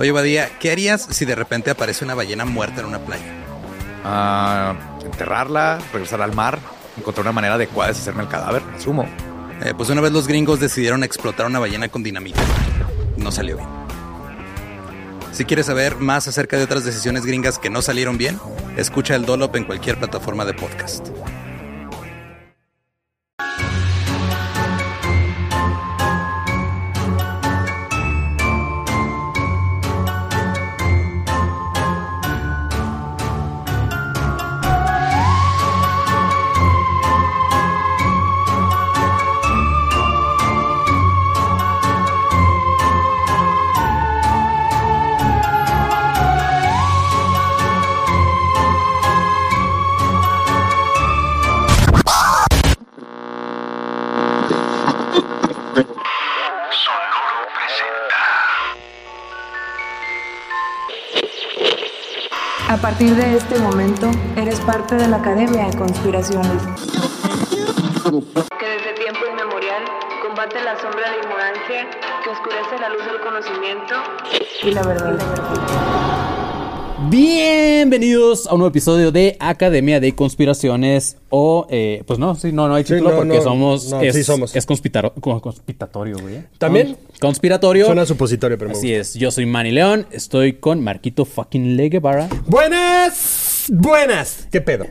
Oye, Badía, ¿qué harías si de repente aparece una ballena muerta en una playa? Ah, enterrarla, regresar al mar, encontrar una manera adecuada de deshacerme el cadáver, asumo. Eh, pues una vez los gringos decidieron explotar una ballena con dinamita. No salió bien. Si quieres saber más acerca de otras decisiones gringas que no salieron bien, escucha el Dolop en cualquier plataforma de podcast. Parte de la Academia de Conspiraciones. Que desde tiempo inmemorial combate la sombra de ignorancia que oscurece la luz del conocimiento y la verdad. Bienvenidos a un nuevo episodio de Academia de Conspiraciones o eh, pues no, sí, no, no hay Sí, título no, porque no, somos no, es, sí somos. es conspiratorio, güey. ¿También? Conspiratorio. Suena supositorio, pero me Así gusta. es, yo soy Manny León, estoy con Marquito fucking Le Guevara Buenas, buenas. ¿Qué pedo?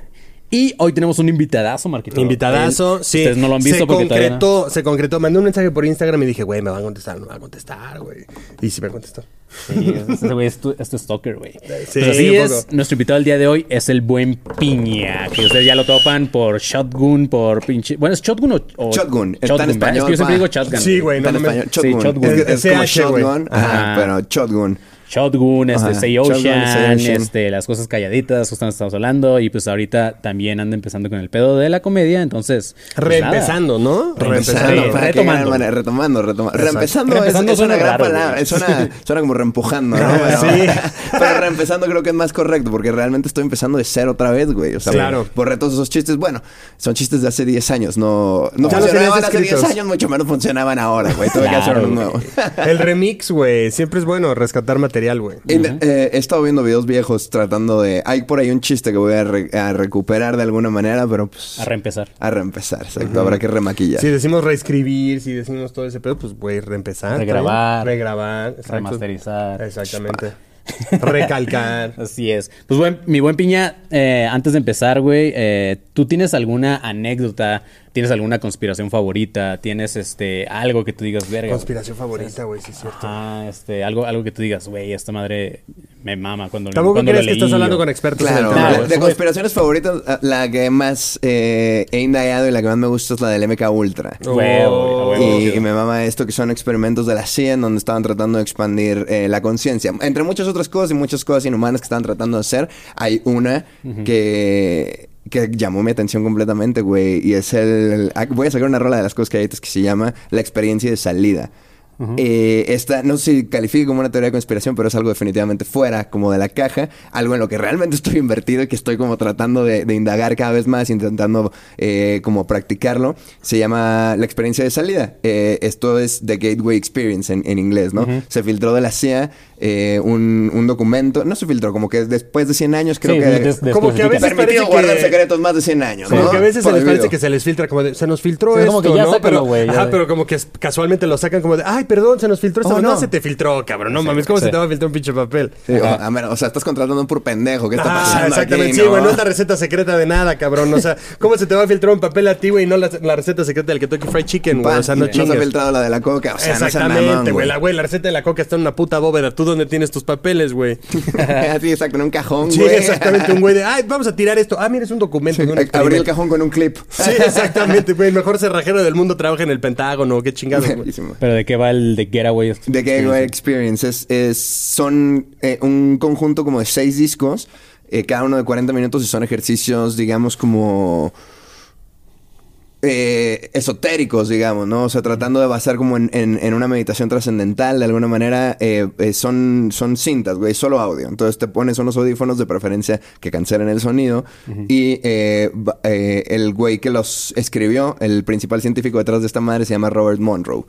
y hoy tenemos un invitadazo, Marquito. Invitadazo, Él- sí. Ustedes no lo han visto se porque todavía no. concretó, se concretó. Mandé un mensaje por Instagram y dije, güey, me van a contestar, me van a contestar, güey. Y sí me contestó. Sí, ese güey es tu, es tu stalker, güey. Sí, pues así es, nuestro invitado del día de hoy es el buen Piña, que ustedes ya lo topan por Shotgun, por pinche... Bueno, ¿es Shotgun o...? o- Shotgun, está en ¿verdad? Es español, que yo siempre digo Shotgun. Sí, güey, no mames. español. Shotgun. Sí, Shotgun. Es, como shotgun, Ajá. ajá, pero shotgun. Shotgun, este, Say Ocean, este, las cosas calladitas, justamente estamos hablando, y pues ahorita también anda empezando con el pedo de la comedia, entonces... pues Reempezando, ¿no? Reempezando, que Retomando. bueno, retomando, retomando. Reempezando, Reempezando es, es suena una gran raro, palabra. Suena, suena como reempujando, ¿no? Pero, sí. pero reempezando creo que es más correcto porque realmente estoy empezando de cero otra vez, güey. O sea, Claro. borré todos esos chistes. Bueno, son chistes de hace 10 años. No, no Ya funcionaban hace 10 escritos. años, mucho menos funcionaban ahora, güey. Tuve que Claro, hacer uno nuevo. El remix, güey. Siempre es bueno rescatar material, güey. Y me- eh, he estado viendo videos viejos tratando de... Hay por ahí un chiste que voy a, re- a recuperar de alguna manera, pero pues... A reempezar. A reempezar, exacto. Habrá que remaquillar. Si decimos reescribir, si decimos todo ese pedo, pues, güey, reempezar. Regrabar. ¿no? Regrabar. exacto. Remasterizar. Exactamente. Recalcar. Así es. Pues buen, mi buen Piña, eh, antes de empezar, güey, eh, ¿tú tienes alguna anécdota? ¿Tienes alguna conspiración favorita? ¿Tienes este algo que tú digas, verga? Conspiración favorita, güey, sí es cierto. Ah, este, algo, algo que tú digas, güey, esta madre me mama cuando, Tampoco cuando crees lo que estás leí, hablando o- con expertos Claro. Claro, de, conspiraciones favoritas, la que más eh, he indagado y la que más me gusta es la del MK Ultra. Oh. Huevo, güey. Y, y me mama esto que son experimentos de la CIA en donde estaban tratando de expandir eh, la conciencia. Entre muchas otras cosas y muchas cosas inhumanas que estaban tratando de hacer, hay una que, que llamó mi atención completamente, güey. Y es el... ah, Voy a sacar una rola de las cosas que hay que se llama La experiencia de salida. Eh, esta, no sé si califique como una teoría de conspiración, pero es algo definitivamente fuera como de la caja, algo en lo que realmente estoy invertido y que estoy como tratando de, de indagar cada vez más, intentando eh, como practicarlo. Se llama la experiencia de salida. Eh, esto es The Gateway Experience en, en inglés, ¿no? Se filtró de la CIA eh, un, un documento, no se filtró, como que después de 100 años creo Sí, que... des- des- como que a veces. Permitido que- guardar secretos más de 100 años, Como ¿no? que a veces se les parece que se les filtra como de, se nos filtró Sí, esto, como que ya ¿no? sácalo, pero, ya ajá, pero como que casualmente lo sacan como de, ay, perdón, se nos filtró esto. Oh, no. no. se te filtró, cabrón. No mames, ¿cómo Sí. se te va a filtrar un pinche papel? Sí, o, a ver, o sea, estás contratando a un puro pendejo. ¿Qué está Ah, pasando exactamente. aquí, Sí, güey, no es la receta secreta de nada, cabrón. O sea, ¿cómo se te va a filtrar un papel a ti, güey, y no la, la receta secreta del Kentucky Fried Chicken, güey? O sea, no y se ha filtrado la de la coca. O sea, no seas Exactamente, güey. La, güey, la receta de la coca está en una puta bóveda. ¿Tú dónde tienes tus papeles, güey? Así, exacto, en un cajón, Sí, güey. exactamente. Un güey de, ay, vamos a tirar esto. Ah, mira, es un documento. Abrí el cajón con un clip. Sí, exactamente, güey. El mejor cerrajero del mundo trabaja en el Pentágono. Qué chingado, güey. Pero ¿de qué va el de Getaway? The Gateway Experience es, es- son eh, un conjunto como de seis discos, eh, cada uno de 40 minutos y son ejercicios, digamos, como eh, esotéricos, digamos, ¿no? O sea, tratando de basar como en, en- en una meditación trascendental, de alguna manera, eh, eh, son, son cintas, güey, solo audio. Entonces te pones unos audífonos de preferencia que cancelen el sonido. Y eh, eh, el güey que los escribió, el principal científico detrás de esta madre, se llama Robert Monroe.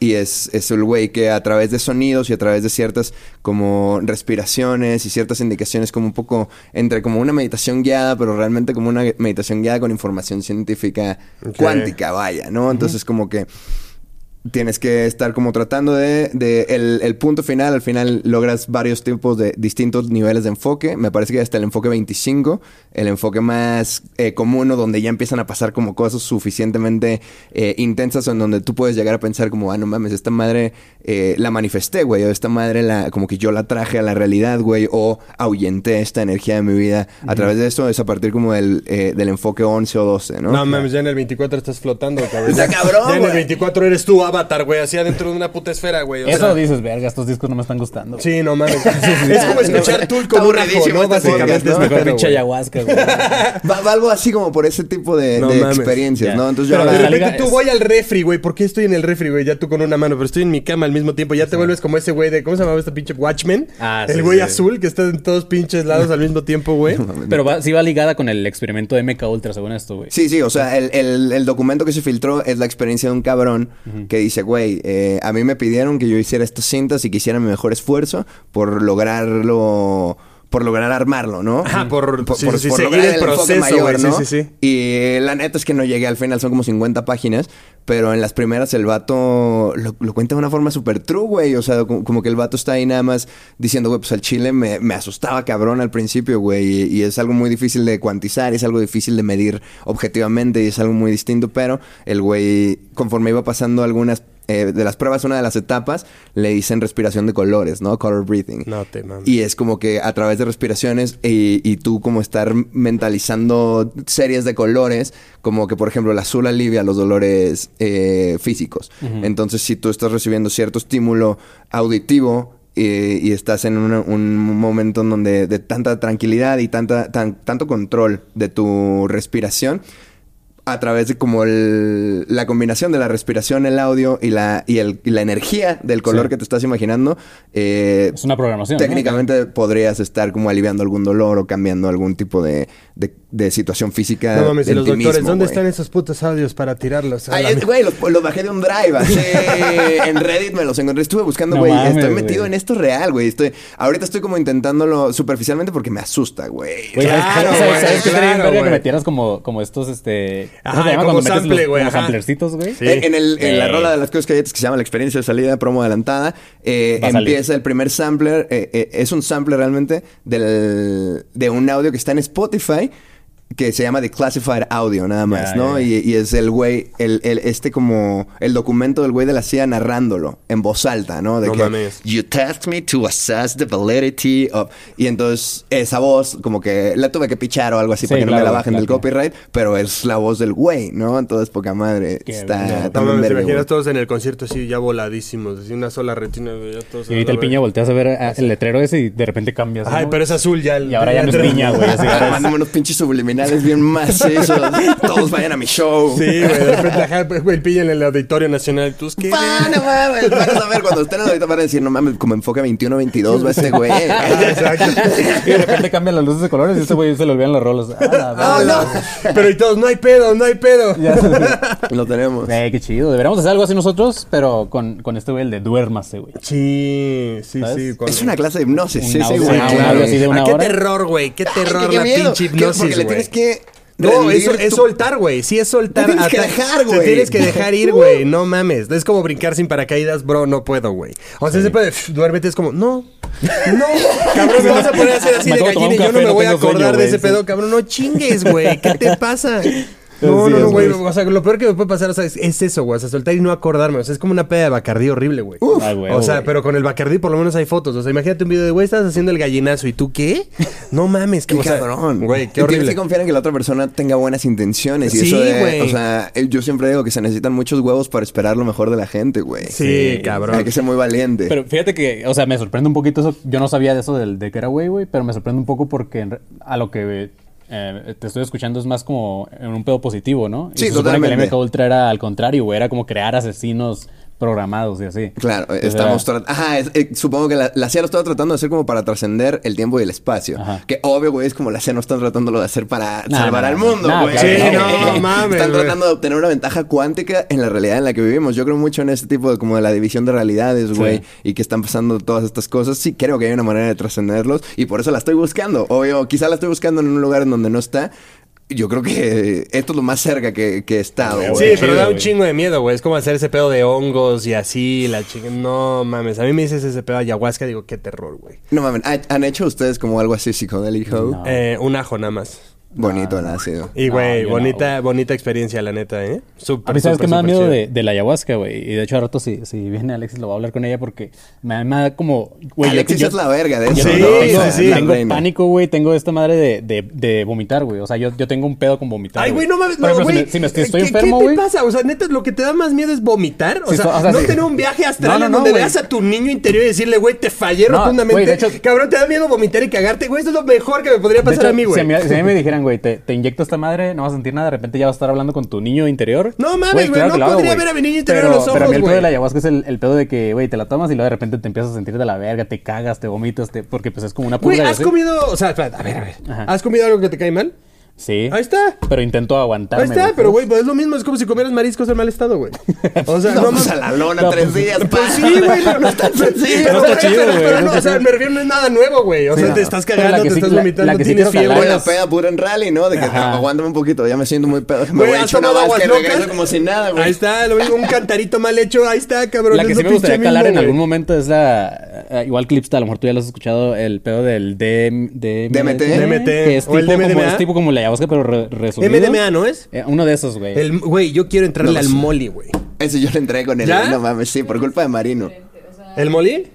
Y es, es el güey que a través de sonidos y a través de ciertas como respiraciones y ciertas indicaciones como un poco entre como una meditación guiada, pero realmente como una meditación guiada con información científica Cuántica, vaya, ¿no? Entonces como que tienes que estar como tratando de, de el, el punto final, al final logras varios tipos de distintos niveles de enfoque. Me parece que hasta el enfoque 25, el enfoque más eh, común o donde ya empiezan a pasar como cosas suficientemente eh, intensas en donde tú puedes llegar a pensar como, ah, no mames, esta madre eh, la manifesté, güey, o esta madre la, como que yo la traje a la realidad, güey, o ahuyenté esta energía de mi vida. A través de esto es a partir como del, eh, del enfoque 11 o 12, ¿no? No mames, ya en el 24 estás flotando, cabrón. Ya- cabrón, Ya en el güey. 24 eres tú, Avatar, güey, así adentro de una puta esfera, güey. o Eso sea, dices, verga, estos discos no me están gustando. Sí, no mames. es como escuchar Tool Está un ajo, aburridísimo ¿no? este Básicamente es Mejor pinche güey. ayahuasca, güey. Va, va algo así como por ese tipo de, No de mames. experiencias. ¿no? Entonces yo Pero De repente liga tú es- voy al refri, güey. ¿Por qué estoy en el refri, güey? Ya tú con una mano, pero estoy en mi cama al mismo tiempo. Ya te vuelves como ese güey de. ¿Cómo se llamaba este pinche Watchmen? Ah, el sí, güey sí. azul que está en todos pinches lados al mismo tiempo, güey. Pero va, sí va ligada con el experimento de MK Ultra, según esto, güey. Sí, sí, o sea, el, el- el documento que se filtró es la experiencia de un cabrón que dice, güey, eh, a mí me pidieron que yo hiciera estas cintas y que hiciera mi mejor esfuerzo por lograrlo, por lograr armarlo, ¿no? Ajá, por- sí, sí, sí, seguir el proceso, sí, sí. Y la neta es que no llegué al final, son como 50 páginas, pero en las primeras el vato lo, lo cuenta de una forma súper true, güey. O sea, como, como que el vato está ahí nada más diciendo, güey, pues al chile me, me asustaba cabrón al principio, güey. Y, y es algo muy difícil de cuantizar, es algo difícil de medir objetivamente y es algo muy distinto, pero el güey, conforme iba pasando algunas eh, de las pruebas, una de las etapas, le dicen respiración de colores, ¿no? Color breathing. No te mames. Y es como que a través de respiraciones y, y tú como estar mentalizando series de colores, como que por ejemplo el azul alivia los dolores eh, físicos. Entonces si tú estás recibiendo cierto estímulo auditivo eh, y estás en una- un momento en donde de tanta tranquilidad y tanta, tan- tanto control de tu respiración, a través de como el- la combinación de la respiración, el audio y la, y el- y la energía del color Sí. que te estás imaginando, eh, Es una programación. ¿no? técnicamente podrías estar como aliviando algún dolor o cambiando algún tipo de, de- de situación física. No mames, y en los ti doctores, mismo, ¿dónde están esos putos audios para tirarlos? güey, los, los bajé de un drive, así, en Reddit me los encontré, estuve buscando, güey, estoy metido en esto real, güey, estoy, ahorita estoy como intentándolo superficialmente porque me asusta, güey. Güey, ¿sabes- Claro, ¿sabes, güey, ¿sabes qué sería bien claro, verga que como, como estos, este... Ajá, ¿cómo se llama como cuando metes sample, los, samplercitos, güey? Sí. En, en el- en la Eh. rola de las cosas que se llama la experiencia de salida, promo adelantada, eh, empieza el primer sampler, eh, eh, es un sampler realmente del, de un audio que está en Spotify que se llama The Classified Audio, nada más, Ya, ¿no? ya, Y, y es el güey, el, el- este como, el documento del güey de la CIA narrándolo en voz alta, ¿no? De No que, mames. You tasked me to assess the validity of... Y entonces esa voz como que la tuve que pichar o algo así Sí, para que no me claro, la bajen claro. del copyright, pero es la voz del güey, ¿no? Entonces poca madre. Qué está. No también mames, te verga, imaginas güey. todos en el concierto así ya voladísimos, así una sola retina, güey, ya todos Y ahorita el piña volteas a ver a- el letrero ese y de repente cambias. Ay, ¿no? pero es azul ya. el- Y ahora ya no es piña, güey. así, ahora es- Mándame subliminales bien macizos. Todos vayan a mi show. Sí, güey, de repente, ajá, güey, el piña en el Auditorio Nacional. ¿Tú qué? Pa, no mames. Van a saber, cuando estén ahorita van a decir, no mames, como enfoque 21-22 va este güey. Ah, exacto. Y de repente cambian las luces de colores y este güey se le olvidan los rolos. Ah, Oh, verga. no. Pero y todos, no hay pedo, no hay pedo. Lo tenemos. Eh, qué chido. Deberíamos hacer algo así nosotros, pero con, con este güey, el de duérmase, güey. Sí, sí, ¿Sabes? sí. Es una clase de hipnosis. Sí, sí, güey. Ah, qué terror, güey. Qué terror Ay, qué la miedo. pinche hipnosis, Porque le güey. Tienes que... No, eso es tu- soltar, güey. Sí, es soltar. Te tienes que dejar, Te güey. tienes que dejar ir, güey. No mames. Es como brincar sin paracaídas, bro. No puedo, güey. O sea, ese pedo de "Pff, duérmete es como, no. No. Cabrón, me vas a poner a hacer así Me de gallina y yo no me no voy a tengo sueño, acordar de ese sí. pedo, cabrón. No chingues, güey. ¿Qué te pasa? No, no, no, güey. O sea, lo peor que me puede pasar o sea, es, es eso, güey. O sea, soltar y no acordarme. O sea, es como una peda de bacardí horrible, güey. Ay, güey, o sea, güey. pero con el bacardí por lo menos hay fotos. O sea, imagínate un video de, güey, estás haciendo el gallinazo. ¿Y tú qué? No mames. Qué cabrón. Güey, Y qué Tienes horrible. que confiar en que la otra persona tenga buenas intenciones. Y Sí, eso de, güey. O sea, yo siempre digo que se necesitan muchos huevos para esperar lo mejor de la gente, güey. Sí, Sí. cabrón. Hay que ser muy valiente. Pero fíjate que, o sea, me sorprende un poquito eso. Yo no sabía de eso del, de que era güey, güey, pero me sorprende un poco porque a lo que eh, te estoy escuchando es más como en un pedo positivo, ¿no? Y Sí, se supone que el totalmente. MK Ultra era al contrario, güey. Era como crear asesinos programados y así. Claro, Entonces estamos era- tratando. Ajá, es- eh, supongo que la, la CIA lo estaba tratando de hacer como para trascender el tiempo y el espacio. Ajá. Que obvio, güey, es como la CIA no están tratándolo de hacer para Nah, salvar nah, al mundo, Nah, güey. claro, Sí, no, no, mames, Están güey. tratando de obtener una ventaja cuántica en la realidad en la que vivimos. Yo creo mucho en este tipo de como de la división de realidades, güey, y que están pasando todas estas cosas. Sí, creo que hay una manera de trascenderlos y por eso la estoy buscando. Obvio, quizá la estoy buscando en un lugar en donde no está. Yo creo que esto es lo más cerca que, que he estado, güey. Sí, pero da un chingo de miedo, güey. Es como hacer ese pedo de hongos y así, la chinga. No mames, a mí me dices ese pedo de ayahuasca, digo, qué terror, güey. No mames, ¿ha- ¿han hecho ustedes como algo así psicodélico? No. Eh, un ajo nada más. Bonito el ácido. Y, No, güey, no, bonita, güey. bonita experiencia, la neta, ¿eh? Súper, A mí, ¿sabes qué me da miedo de, de la ayahuasca, güey? Y de hecho, a rato, si, si viene Alexis, lo voy a hablar con ella porque me, da- me da como. Güey, yo- Alexis yo- es la verga de eso. Sí, ¿no? O tengo, sea, sí, sí. tengo reina. pánico, güey. Tengo esta madre de, de, de vomitar, güey. O sea, yo, yo tengo un pedo con vomitar. Ay, güey, no mames, no, ejemplo, si güey. me- si me estoy, estoy ¿Qué- enfermo, ¿Qué güey. te pasa? O sea, neta, lo que te da más miedo es vomitar. O, Sí, sea, so- o sea, no sí. tener un viaje astral No, no, en donde güey. veas a tu niño interior y decirle, güey, te fallé rotundamente. güey, de hecho- Cabrón, te da miedo vomitar y cagarte, güey. Eso es lo mejor que me podría pasar a mí, güey. si a mí me dijeran, güey, te, te inyecto esta madre, no vas a sentir nada, de repente ya vas a estar hablando con tu niño interior. No mames, güey, no podría güey. ver a mi niño interior pero, en los Pero a ojos, mí el pedo güey. de la ayahuasca es el, el pedo de que, güey, te la tomas y luego de repente te empiezas a sentir de la verga, te cagas, te vomitas, te, porque pues es como una Güey, purga. y ¿has así. comido? O sea, a ver, a ver. Ajá. ¿Has comido algo que te cae mal? Sí. Ahí está. Pero intento aguantarme. Ahí está, pero güey, pues es lo mismo, es como si comieras mariscos en mal estado, güey. O sea, No, pues a la lona No, tres pues- días, Pues pa. sí, güey, pero no es tan sencillo. No está chido, pero- güey, Pero no está o sea, me refiero no es nada nuevo, güey. O Sí, sea, no. te estás Pero cagando, te sí- estás la- vomitando, la que sí tienes quiero fiebre. La peda pura en rally, ¿no? De que Ajá. aguántame un poquito, ya me siento muy pedo. Me voy a ¿has echar una más que regreso como si nada, güey. Ahí está, lo mismo, un cantarito mal hecho, ahí está, cabrón. La que sí me gustaría calar en algún momento es la. eh, igual Clipsta, a lo mejor tú ya lo has escuchado, el pedo del DM, DMT. DMT. Es o el tipo, como, MDMA. es tipo como ayahuasca, pero re- resumido. MDMA, ¿no es? Eh, uno de esos, güey. El, güey, yo quiero entrarle No, al sí. molly, güey. Ese yo le entré con el... ¿Ya? No mames, sí, por culpa de Marino. ¿El molly?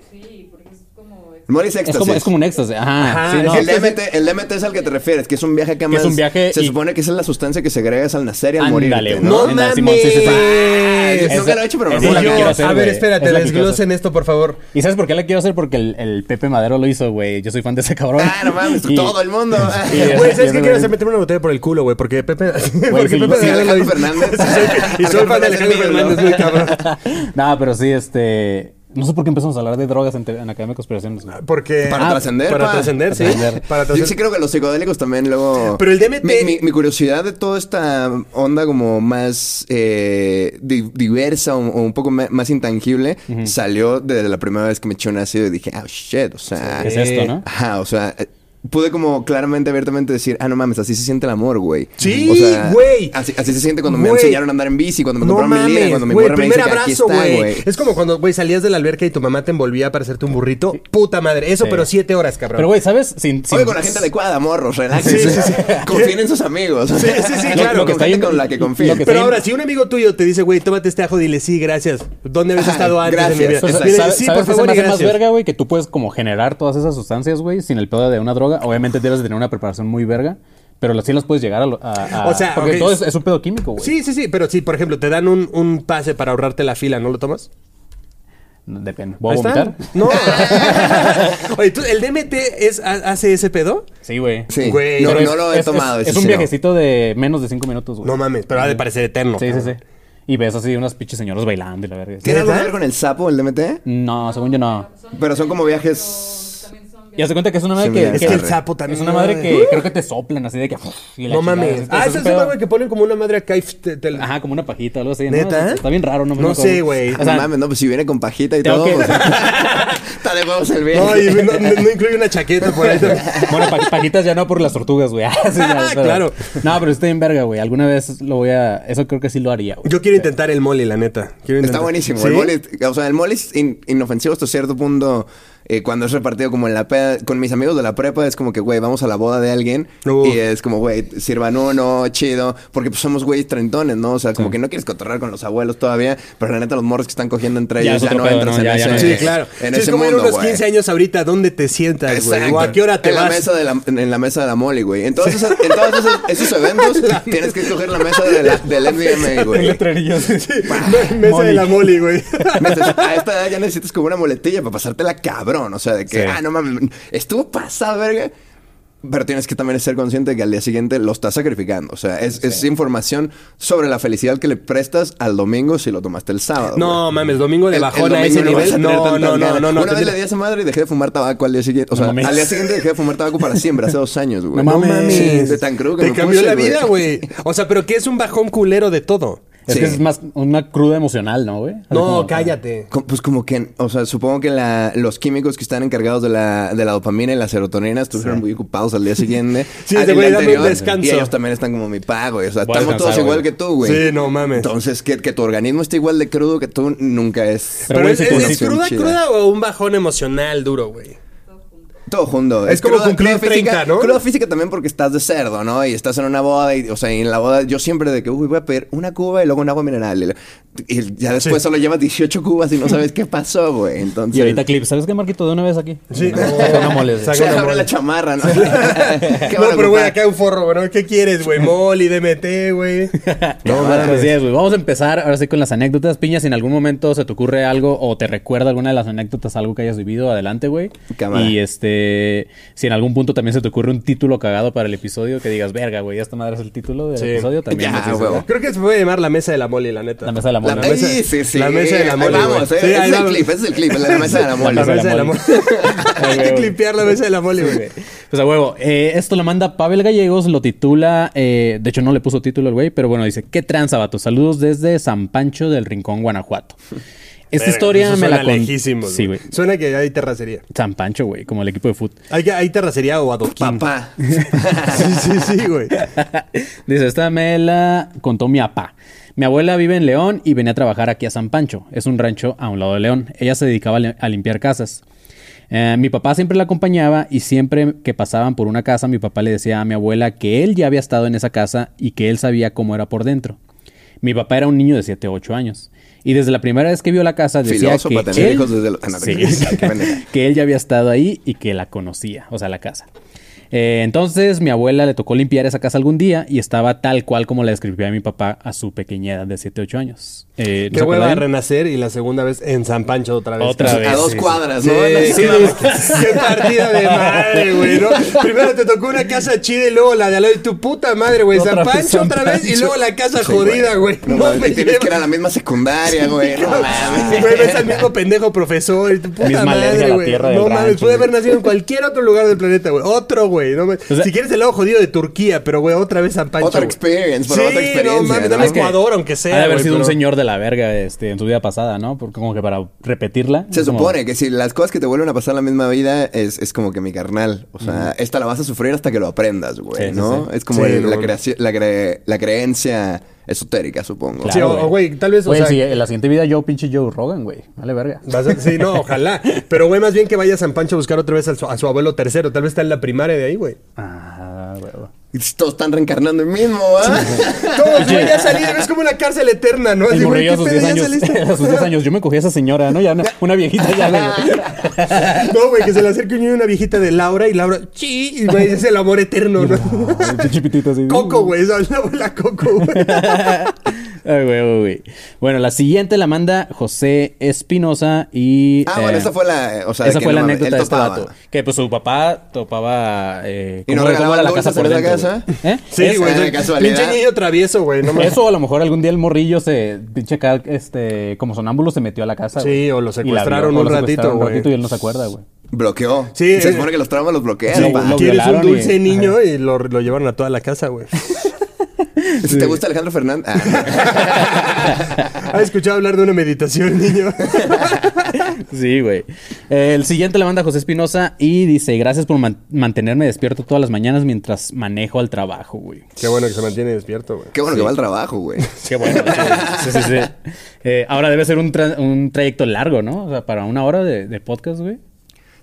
Moris Es Éxtasis. como, es como un éxtasis. Ajá. Ajá, sí, es no. el, DMT, el DMT es al que te refieres, que es un viaje Que es más... un viaje Se y- supone que esa es la sustancia que segregas al nacer y al morir. Ándale, güey. No Ándale, mames. Simón, sí, sí, sí. Ah, nunca lo he hecho, pero me es mola. la que quiero hacer, a ver, güey. espérate, Es desglosen esto, por favor. ¿Y sabes por qué la quiero hacer? Porque el, el Pepe Madero lo hizo, güey. Yo soy fan de ese cabrón. Ah, no mames, Y- todo el mundo. Güey, ¿sabes qué quiero güey- hacer? Meterme una botella por el culo, güey. Porque Pepe. porque Pepe Madero lo. Fernández. Y soy fan de Alejandro es. Fernández, muy cabrón. Nada, pero sí, este. No sé por qué empezamos a hablar de drogas en, en Academia de Conspiraciones. güey. Porque. Para Ah, trascender, Para pa. trascender, sí. trascender. Para Yo trascender. sí creo que los psicodélicos también luego... Pero el DMT Mi, mi- mi curiosidad de toda esta onda como más eh, di- diversa o, o un poco me- más intangible salió desde la primera vez que me eché un ácido y dije, oh, shit, o sea... ¿Qué es esto, no? Ajá, o sea... Pude como claramente, abiertamente decir, ah, no mames, así se siente el amor, güey. Sí, O sea, güey. Así, así se siente cuando me Güey. enseñaron a andar en bici, cuando me No compraron mi lira, cuando mi güey, morra me primer dice que aquí abrazo, güey. güey. Es como cuando, güey, salías de la alberca y tu mamá te envolvía para hacerte un burrito. Puta madre, eso, Sí. pero siete horas, cabrón. Pero, güey, ¿sabes? Sin, sin- Oye, con la gente adecuada, morros, relájense. Sí, sí, sí. Confíen en sus amigos. Sí, sí, sí, claro. Con, Lo que gente está con la que confíen. Pero ahora, si un amigo tuyo te dice, güey, tómate este ajo, dile sí, gracias. ¿Dónde habías estado antes de mi vida? gracias. Pues, Dile, ¿sabes, sí, por favor, más verga, güey? Que tú puedes como generar todas esas sustancias, güey, sin el pedo de una droga. Obviamente debes de tener una preparación muy verga, pero sí las puedes llegar a... lo- a- a- O sea, porque todo es, es un pedo químico, güey. Sí, sí, sí, pero si, por ejemplo, te dan un, un pase para ahorrarte la fila, ¿no lo tomas? Depende. ¿Voy a vomitar? No. Oye, ¿tú, ¿el DMT es, ha- hace ese pedo? Sí, güey. Sí, Güey, no, lo he es- tomado. Es, un sí no. viajecito de menos de cinco minutos, güey. No mames, pero ha de parecer eterno. Sí, sí, sí. Y ves así unas pinches señoras bailando y la verga. ¿Tiene algo que ver con el sapo, el DMT? No, según yo no. Pero son como viajes... Y hace cuenta que es una madre que, Es que- el sapo también. Es una madre no, que güey. creo que te soplan así de que. y la No chingada. mames. Es- Ah, es esa un es una, güey, que ponen como una madre acá y te, te- Ajá, como una pajita o algo así. ¿no? ¿Neta? Está bien raro, no me No sé, güey. O sea, no mames, no, pues si viene con pajita y todo, que- pues, está de huevos el viaje. No, y no, no- no incluye una chaqueta por ahí. Bueno, pa- pajitas ya no por las tortugas, güey. Ah, sí, Claro. No, pero estoy en verga, güey. Alguna vez lo voy a. Eso creo que sí lo haría, güey. Yo quiero intentar el molly, la neta. Está buenísimo. El mole, o sea, el mole es in- inofensivo hasta cierto punto. Eh, cuando es repartido como en la peda, con mis amigos de la prepa, es como que, güey, vamos a la boda de alguien. Uf. Y es como, güey, sirvan uno, chido. Porque pues somos güeyes trentones, ¿no? O sea, como que no quieres cotorrear con los abuelos todavía. Pero la neta, los morros que están cogiendo entre Ya ellos ya no pedo, entras ¿no? en Ya- ya ese, no Sí, claro. en Sí, ese es como mundo, unos güey. 15 años ahorita, ¿dónde te sientas, güey? ¿O a qué hora te en vas? La mesa de la, en la mesa de la moli, güey. En todos, esos, en todos esos, esos eventos tienes que escoger la mesa de la- del Un güey. letrerillo. sí. Me- Mesa de la molly, güey. A esta edad ya necesitas como una muletilla para pasártela cabrón. O sea, de que, Sí. ah, no mames, estuvo pasada, verga. Pero tienes que también ser consciente de que al día siguiente lo estás sacrificando. O sea, es, es información sobre la felicidad que le prestas al domingo si lo tomaste el sábado. No, güey. mames, domingo de bajón a ese a nivel. No, no, no, no, no. Una vez le di a esa madre y dejé de fumar tabaco al día siguiente. O sea, No al día siguiente dejé de fumar tabaco para siempre, hace dos años, güey. No mames. Sí, de tan crudo que Te me cambió puse, la vida, güey. O sea, pero ¿qué es un bajón culero de todo? Es Sí. que es más una cruda emocional, ¿no, güey? No, como- cállate. Pues como que, o sea, supongo que la- los químicos que están encargados de la, de la dopamina y la serotonina estuvieron muy ocupados al día siguiente. Sí, al ese día güey, dame un descanso. Y ellos también están como mi pago, güey. O sea, Voy estamos todos igual que tú, güey. Sí, no mames. Entonces, que, que tu organismo esté igual de crudo que tú nunca es... Pero, Pero, güey, es, cruda, chida. cruda o un bajón emocional duro, güey. Todo junto. Es como cumplir 30, ¿no? Cruda física también porque estás de cerdo, ¿no? Y estás en una boda y, o sea, y en la boda yo siempre de que, uy, voy a pedir una cuba y luego un agua mineral. Y, ya después solo llevas 18 cubas y no sabes qué pasó, güey. Entonces... Y ahorita clip, ¿sabes qué, Marquito? De una vez aquí. Sí. Saca una mole. güey. Saca Se una abre mole. la chamarra, ¿no? Qué no, pero güey, acá un forro, güey. ¿no? ¿Qué quieres, güey? Moli, DMT, güey. No, así es, güey. Vamos a empezar ahora sí con las anécdotas. Piña, si en algún momento se te ocurre algo o te recuerda alguna de las anécdotas, algo que hayas vivido, adelante, güey. Y este, si en algún punto también se te ocurre un título cagado para el episodio, que digas, verga, güey, esta madre es el título del Sí. episodio, también. Ya. Creo que se puede llamar la mesa de la moli, la neta. La mesa de la La, mole. mesa- sí, sí, sí. la mesa de la Ahí mole, vamos, eh. Sí, ese es el clip, ese es el clip, la mesa de la mole. La mesa de la mole. mole. Ay, Hay que clipear la mesa de la moli, güey. Pues a huevo. Eh, esto lo manda Pavel Gallegos, lo titula. eh, de hecho, no le puso título el güey, pero bueno, dice: ¿Qué tranza, vato? Saludos desde San Pancho del Rincón, Guanajuato. Esta Verga, historia eso me la suena con- lejísimos, Sí, güey. Suena que hay terracería. San Pancho, güey, como el equipo de fútbol. Hay, hay terracería o adoquín. Papá. Sí, sí, sí, güey. Dice, esta me la contó mi papá. Mi abuela vive en León y venía a trabajar aquí a San Pancho. Es un rancho a un lado de León. Ella se dedicaba a li- a limpiar casas. Eh, mi papá siempre la acompañaba y siempre que pasaban por una casa, mi papá le decía a mi abuela que él ya había estado en esa casa y que él sabía cómo era por dentro. Mi papá era un niño de 7 o 8 años. Y desde la primera vez que vio la casa decía Filoso que para tener él, hijos desde los... Ah, Sí. que él ya había estado ahí y que la conocía, o sea, la casa. Eh, entonces mi abuela le tocó limpiar esa casa algún día y estaba tal cual como la describía mi papá a su pequeña edad de 7 8 años. Eh, ¿no Qué hueva acuerdan? renacer y la segunda vez en San Pancho otra vez. Otra vez. A dos sí, cuadras, Sí, ¿no? sí, qué partida de madre, güey, ¿no? Primero te tocó una casa chida y luego la de al lado. Y tu puta madre, güey. San Pancho San otra vez y luego la casa Sí, jodida, güey. No, No, mames, me que ir a lleva. la misma secundaria, güey. No mames. Güey, ves al mismo pendejo profesor y tu puta Misma madre, güey. No mames, puede haber nacido en cualquier otro lugar del planeta, güey. Otro, güey. No mames. O sea- si quieres el lado jodido de Turquía, pero güey, otra vez San Pancho. Otra experience, pero sí, otra experiencia. no mames, ¿no? dame Ecuador, aunque sea. Ha de haber sido un señor de la verga este, en su vida pasada, ¿no? Porque como que para repetirla. Se como- supone que si las cosas que te vuelven a pasar la misma vida es, es como que mi carnal. O sea, esta la vas a sufrir hasta que lo aprendas, güey, Sí, ¿no? sí. Es como Sí, el- la, la, cre- la creencia esotérica, supongo. Claro, Sí, o- o, güey, tal vez, o Güey, sea, sí, en la siguiente vida yo pinche Joe Rogan, güey. Vale verga. Vas a- sí, no, ojalá. Pero, güey, más bien que vaya a San Pancho a buscar otra vez a su, a su abuelo tercero. Tal vez está en la primaria de ahí, güey. Ah, güey. Y Todos están reencarnando en mismo, ¿ah? Todos, güey, ya salí. Es como una cárcel eterna, ¿no? El Así, güey, a ¿qué sus pedo? 10 ¿Ya años. A sus 10 años. Yo me cogí a esa señora, ¿no? Ya una, una viejita ya, güey. No, güey, que se le acerque un niño a una viejita de Laura y Laura, sí, y, güey, es el amor eterno, ¿no? Ay, pinche pitito así. Coco, güey, esa es la abuela Coco, güey. Ay, güey, güey, güey. Bueno, la siguiente la manda José Espinosa y... Ah, bueno, eh, esa fue la... eh, O sea, esa que fue la anécdota de este vato. Que pues su papá topaba... Eh, ¿Y no era la casa por dentro, casa? güey. ¿Eh? Sí, güey, de soy- casualidad. pinche niño travieso, güey, no mames. Eso a lo mejor algún día el morrillo se... Pinche acá, este... Como sonámbulo se metió a la casa, Sí, güey. o lo la secuestraron vio, o un lo ratito, secuestraron un güey. ratito y él no se acuerda, güey. Bloqueó. Sí, Se supone que los traumas los bloquean, Sí, lo quieres un violaron y- dulce niño y lo, lo llevaron a toda la casa, güey. Si te gusta Alejandro Fernández... Ah. ¿Has escuchado hablar de una meditación, niño? Sí, güey. El siguiente le manda José Espinosa y dice, gracias por man- mantenerme despierto todas las mañanas mientras manejo al trabajo, güey. Qué bueno que se mantiene despierto, güey. Qué bueno que va al trabajo, güey. Qué bueno. Sí, sí, sí. Eh, ahora debe ser un, tra- un trayecto largo, ¿no? O sea, para una hora de, de podcast, güey.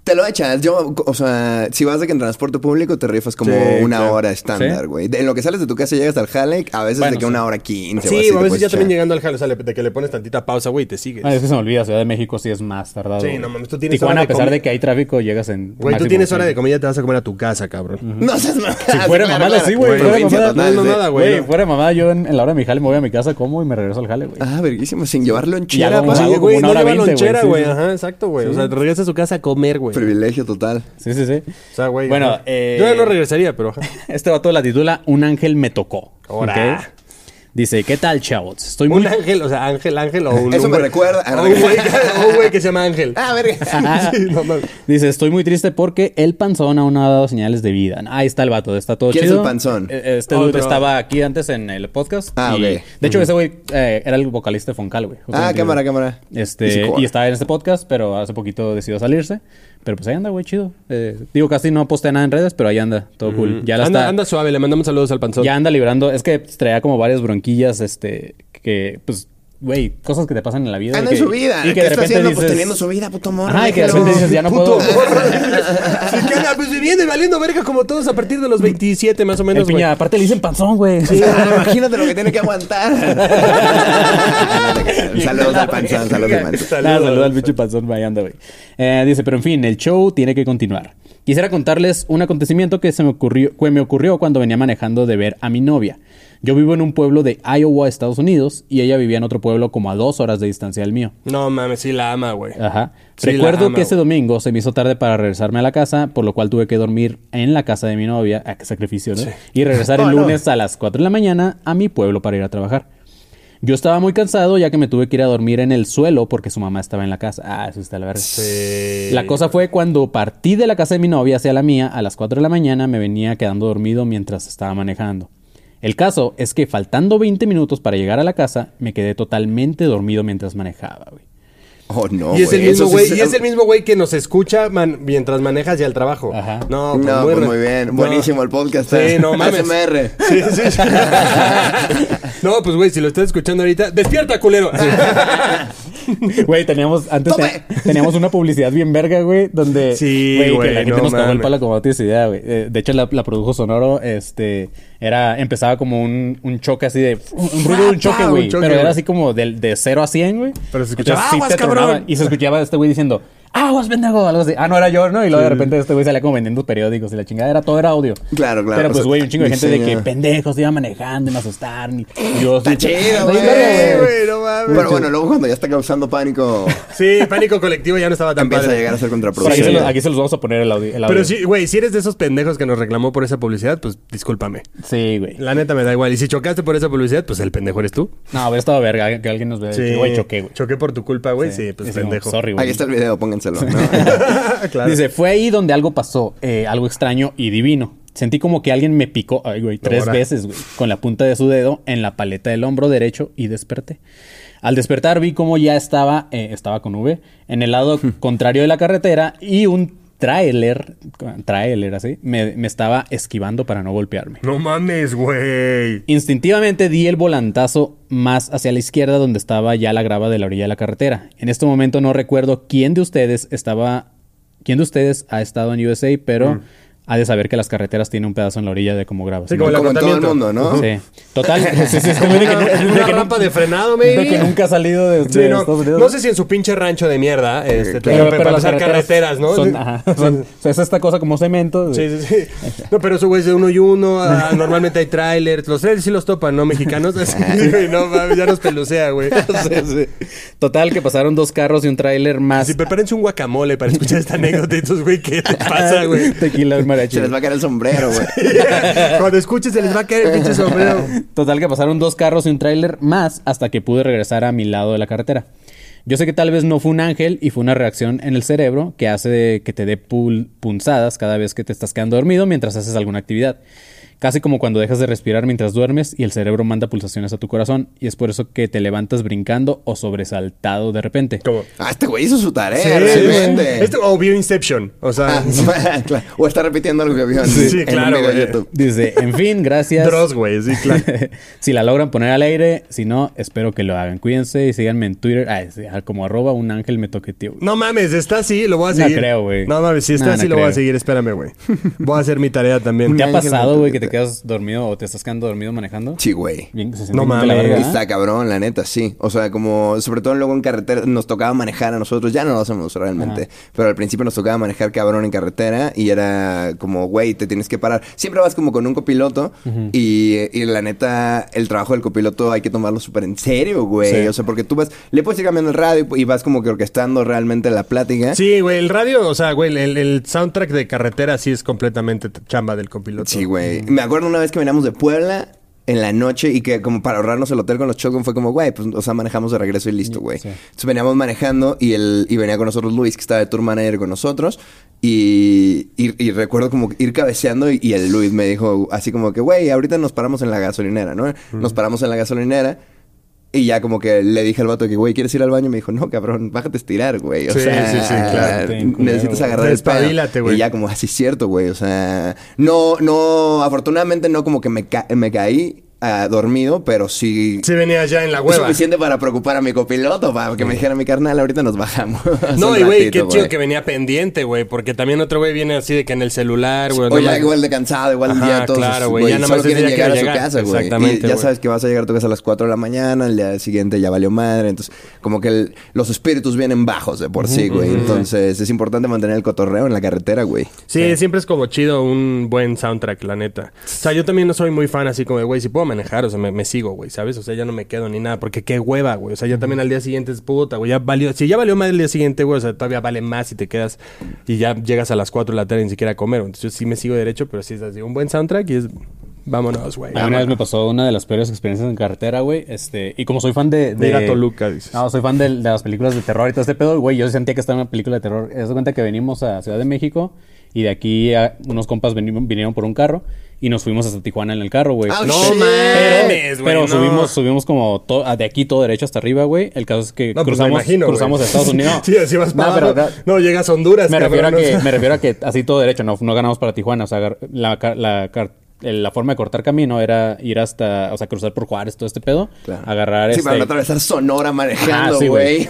Te lo echas. Yo, o sea, si vas de que en transporte público te rifas como Sí, una claro. hora estándar, güey. En lo que sales de tu casa y llegas al jale, a veces Bueno, de que sí. una hora quince o Sí, así a veces ya también llegando al jale, o sea, de que le pones tantita pausa, güey, y te sigues. Ah, es que se me olvida, Ciudad de México sí es más tardado. Sí, no mames, tú tienes Tijuana, hora a de pesar comer. de que hay tráfico, llegas en. Güey, tú tienes hora de comida, te vas a comer a tu casa, cabrón. No seas mamada. Si fuera claro, mamada, claro. sí, güey. Güey, Fuera provincia mamada, total, no mamada, güey. Güey, fuera mamada, yo en, la hora de mi jale me voy a mi casa, como y me regreso al jale, güey. Ah, verguísimo, sin llevar lonchera, güey, no lleva lonchera, güey. Ajá, exacto, güey. O sea, te regresas a su casa a comer, güey. Privilegio total. Sí, sí, sí. O sea, güey. Bueno, eh, Yo ya no regresaría, pero. Este vato la titula Un ángel me tocó. Ahora. Dice, ¿qué tal, chavos? Estoy muy... Un ángel, o sea, ángel, ángel o un. Eso un me güey- recuerda- un güey, un güey que se llama Ángel. Ah, verga. Sí, no mames. Dice, estoy muy triste porque el panzón aún no ha dado señales de vida. Ahí está el vato, está todo ¿Quién es chido. el panzón? Eh, Este dude Otro. estaba aquí antes en el podcast. Ah, y- ok. De hecho, ese güey eh, era el vocalista de Foncal, güey. Ah, cámara, cámara. Este, y estaba en este podcast, pero hace poquito decidió salirse. Pero pues ahí anda, güey, chido. Eh, digo, casi no postea nada en redes, pero ahí anda, todo cool. Ya la Anda, está, anda suave, le mandamos saludos al panzón. ya anda librando. Es que traía como varias bronquillas, este, que, pues, güey, cosas que te pasan en la vida. Anda y en su vida. Y que ¿Qué de está repente haciendo? dices... Pues teniendo su vida, puto morro. Ajá, y que de repente dices, ya no Puto puedo. morro. Sí, que pues viviendo y valiendo verga como todos a partir de los 27 más o menos, güey. aparte le dicen panzón, güey. Ah, imagínate lo que tiene que aguantar. saludos al panzón, saludos al panzón. Saludos, al pinche panzón, anda, güey. Eh, dice, pero en fin, el show tiene que continuar. Quisiera contarles un acontecimiento que se me ocurrió, que me ocurrió cuando venía manejando de ver a mi novia. Yo vivo en un pueblo de Iowa, Estados Unidos, y ella vivía en otro pueblo como a dos horas de distancia del mío. No mames, sí la ama, güey. Ajá. Sí, Recuerdo ama, que ese domingo se me hizo tarde para regresarme a la casa, por lo cual tuve que dormir en la casa de mi novia, a qué sacrificio, ¿no? Y regresar el no. lunes a las 4 de la mañana a mi pueblo para ir a trabajar. Yo estaba muy cansado ya que me tuve que ir a dormir en el suelo porque su mamá estaba en la casa. Ah, eso está la verdad. Sí. La cosa fue cuando partí de la casa de mi novia hacia la mía a las 4 de la mañana me venía quedando dormido mientras estaba manejando. El caso es que faltando 20 minutos para llegar a la casa, me quedé totalmente dormido mientras manejaba, güey. Oh, no, y es el güey, mismo sí güey, y es el mismo güey que nos escucha man- mientras manejas ya al trabajo. Ajá. No, pues No, muy, pues muy bien. no. Buenísimo el podcast. Sí, eh. no mames. ASMR. Sí, sí, sí. no, pues güey, si lo estás escuchando ahorita, despierta, culero. Güey, teníamos antes teníamos una publicidad bien verga, güey, donde Sí, güey, güey, que la gente no nos cagó el palo como no tienes idea, güey. Eh, de hecho la, la produjo Sonoro, este, era empezaba como un, un choque así de un ruido de un choque, Ah, güey, pero era así como del de 0 a 100, güey. Pero se escuchaba, Entonces, "Aguas, te tronaba". Y se escuchaba este güey diciendo, "Aguas, pendejo", algo así. Ah, no era yo, ¿no? Y luego de repente este güey salía como vendiendo periódicos y la chingada era todo era audio. Claro, claro. Pero pues, güey, un chingo de gente de que pendejos iba manejando y me asustaron. Y yo, Está chido, "Está güey. Pero bueno, luego cuando ya está causando pánico, Sí, pánico colectivo ya no estaba tan empieza a llegar a ser Por aquí, se contraproducente. los, aquí se los vamos a poner el audio. el audio. Pero sí, güey, si eres de esos pendejos que nos reclamó por esa publicidad, pues discúlpame. Sí, güey. La neta me da igual. Y si chocaste por esa publicidad, pues el pendejo eres tú. No, hubiera estado verga que alguien nos vea. Sí, Güey, choqué, güey. Choqué por tu culpa, güey. Sí, pues pendejo. Sorry, güey. Ahí está el video, pónganselo. ¿no? claro. Dice, fue ahí donde algo pasó, eh, algo extraño y divino. Sentí como que alguien me picó, ay, güey, tres Ahora. veces, güey, con la punta de su dedo en la paleta del hombro derecho y desperté. Al despertar vi como ya estaba, eh, estaba con V, en el lado contrario de la carretera y un tráiler, tráiler así, me, me estaba esquivando para no golpearme. No mames, güey. Instintivamente di el volantazo más hacia la izquierda donde estaba ya la grava de la orilla de la carretera. En este momento no recuerdo quién de ustedes estaba, quién de ustedes ha estado en USA, pero ha de saber que las carreteras tienen un pedazo en la orilla de como grava. Sí, ¿sí? como Como en todo el mundo, ¿no? Sí. Total. sí, sí, es como de que, Una- de una que rampa de frenado, de maybe. que nunca ha salido de, de Sí, no, Estados Unidos. no sé si en su pinche rancho de mierda este, te pero, para pero las pasar carreteras, ¿no? Son, Sí. ajá, son- es esta cosa como cemento. Sí, sí, sí. No, pero eso, güey, es de uno y uno. ah, normalmente hay trailers. Los trailers sí los topan, ¿no? Mexicanos. Sí, güey, no, ya nos pelucea, güey. Sí, sí. Total, que pasaron dos carros y un tráiler más. Si prepárense un guacamole para escuchar esta anécdota. y estos, güey, ¿qué te pasa, güey? Tequila, Se les va a caer el sombrero, güey. Cuando escuches se les va a caer el pinche sombrero. Total que pasaron dos carros y un tráiler más hasta que pude regresar a mi lado de la carretera. Yo sé que tal vez no fue un ángel y fue una reacción en el cerebro que hace que te dé punzadas cada vez que te estás quedando dormido mientras haces alguna actividad. Casi como cuando dejas de respirar mientras duermes y el cerebro manda pulsaciones a tu corazón y es por eso que te levantas brincando o sobresaltado de repente. Como... Ah, este güey hizo su tarea, Sí, realmente. Esto, o vio Inception. O sea, Ah, claro. O está repitiendo algo que vio en, Sí, en claro, güey. Dice, en fin, gracias. Dross, güey. Sí, claro. si la logran poner al aire, si no, espero que lo hagan. Cuídense y síganme en Twitter. Ah, sí, como arroba un ángel me toqueteó. No mames, está así, lo voy a No seguir. creo, güey. No mames, si está No, así, no lo voy a seguir. Espérame, güey. Voy a hacer mi tarea también. ¿Te ha pasado, güey, que te te quedas dormido o te estás quedando dormido manejando. Sí, güey. Bien, se siente No mames. ¿eh? Está cabrón, la neta, sí. O sea, como, sobre todo luego en carretera, nos tocaba manejar a nosotros, ya no lo hacemos realmente, Ajá. pero al principio nos tocaba manejar cabrón en carretera y era como, güey, te tienes que parar. Siempre vas como con un copiloto y, y la neta, el trabajo del copiloto hay que tomarlo súper en serio, güey. Sí. O sea, porque tú vas, le puedes ir cambiando el radio y vas como que orquestando realmente la plática. Sí, güey, el radio, o sea, güey, el, el soundtrack de carretera sí es completamente chamba del copiloto. Sí, güey. Me acuerdo una vez que veníamos de Puebla en la noche y que como para ahorrarnos el hotel con los Shotgun fue como, güey, pues, o sea, manejamos de regreso y listo, güey. Sí. Entonces veníamos manejando y, el, y venía con nosotros Luis, que estaba de tour manager con nosotros. Y, y, y recuerdo como ir cabeceando y, y el Luis me dijo así como que, güey, ahorita nos paramos en la gasolinera, ¿no? Nos paramos en la gasolinera. Y ya como que le dije al vato que, güey, ¿quieres ir al baño? Y me dijo, no, cabrón, bájate a estirar, güey. O Sí, sea, sí, sí, claro. Cuidado, necesitas agarrar el pedo. Güey. Y ya como así es cierto, güey. O sea, no, no, afortunadamente no como que me, ca- me caí ah, dormido, pero sí... Sí venía ya en la hueva. suficiente para preocupar a mi copiloto, para que me dijera mi carnal, ahorita nos bajamos. No, y güey, qué chido que venía pendiente, güey, porque también otro güey viene así de que en el celular, güey. O ya igual de cansado, igual Ajá, día todos, claro, güey, ya nada más quieren llegar a su llegar. casa, güey. Exactamente, Y ya sabes que vas a llegar a tu casa a las 4 de la mañana, el día siguiente ya valió madre, entonces como que el- los espíritus vienen bajos de por sí, güey. Entonces es importante mantener el cotorreo en la carretera, güey. Sí, siempre es como chido un buen soundtrack, la neta. O sea, yo también no soy muy fan así como de, güey, si puedo manejar, o sea, me, me sigo, güey, ¿sabes? O sea, ya no me quedo ni nada, porque qué hueva, güey. O sea, ya también al día siguiente es puta, güey, ya valió, si ya valió más el día siguiente, güey, o sea, todavía vale más si te quedas y ya llegas a las 4 de la tarde ni siquiera a comer. Entonces yo sí me sigo derecho, pero sí es así, un buen soundtrack y es, vámonos, güey. Una vez me pasó una de las peores experiencias en carretera, güey. Este, y como soy fan de. de Ir a Toluca, dices. No, soy fan de, de las películas de terror y todo este pedo, güey. Yo sentía que estaba en una película de terror. Haz de cuenta que venimos a Ciudad de México y de aquí a- unos compas vinieron por un carro y nos fuimos hasta Tijuana en el carro, güey. Ah, No mames, güey. Pero no. subimos, subimos como to- de aquí todo derecho hasta arriba, güey. El caso es que No, pues me cruzamos, imagino, cruzamos a Estados Unidos. sí, así vas No, para pero no, No, llegas a Honduras, me refiero, a cabrón, que, me refiero a que así todo derecho, no, no ganamos para Tijuana. O sea, la, la, car- el- la forma de cortar camino era ir hasta, o sea, cruzar por Juárez, todo este pedo. Claro. Agarrar Sí, este... para no atravesar Sonora manejando, sí, güey.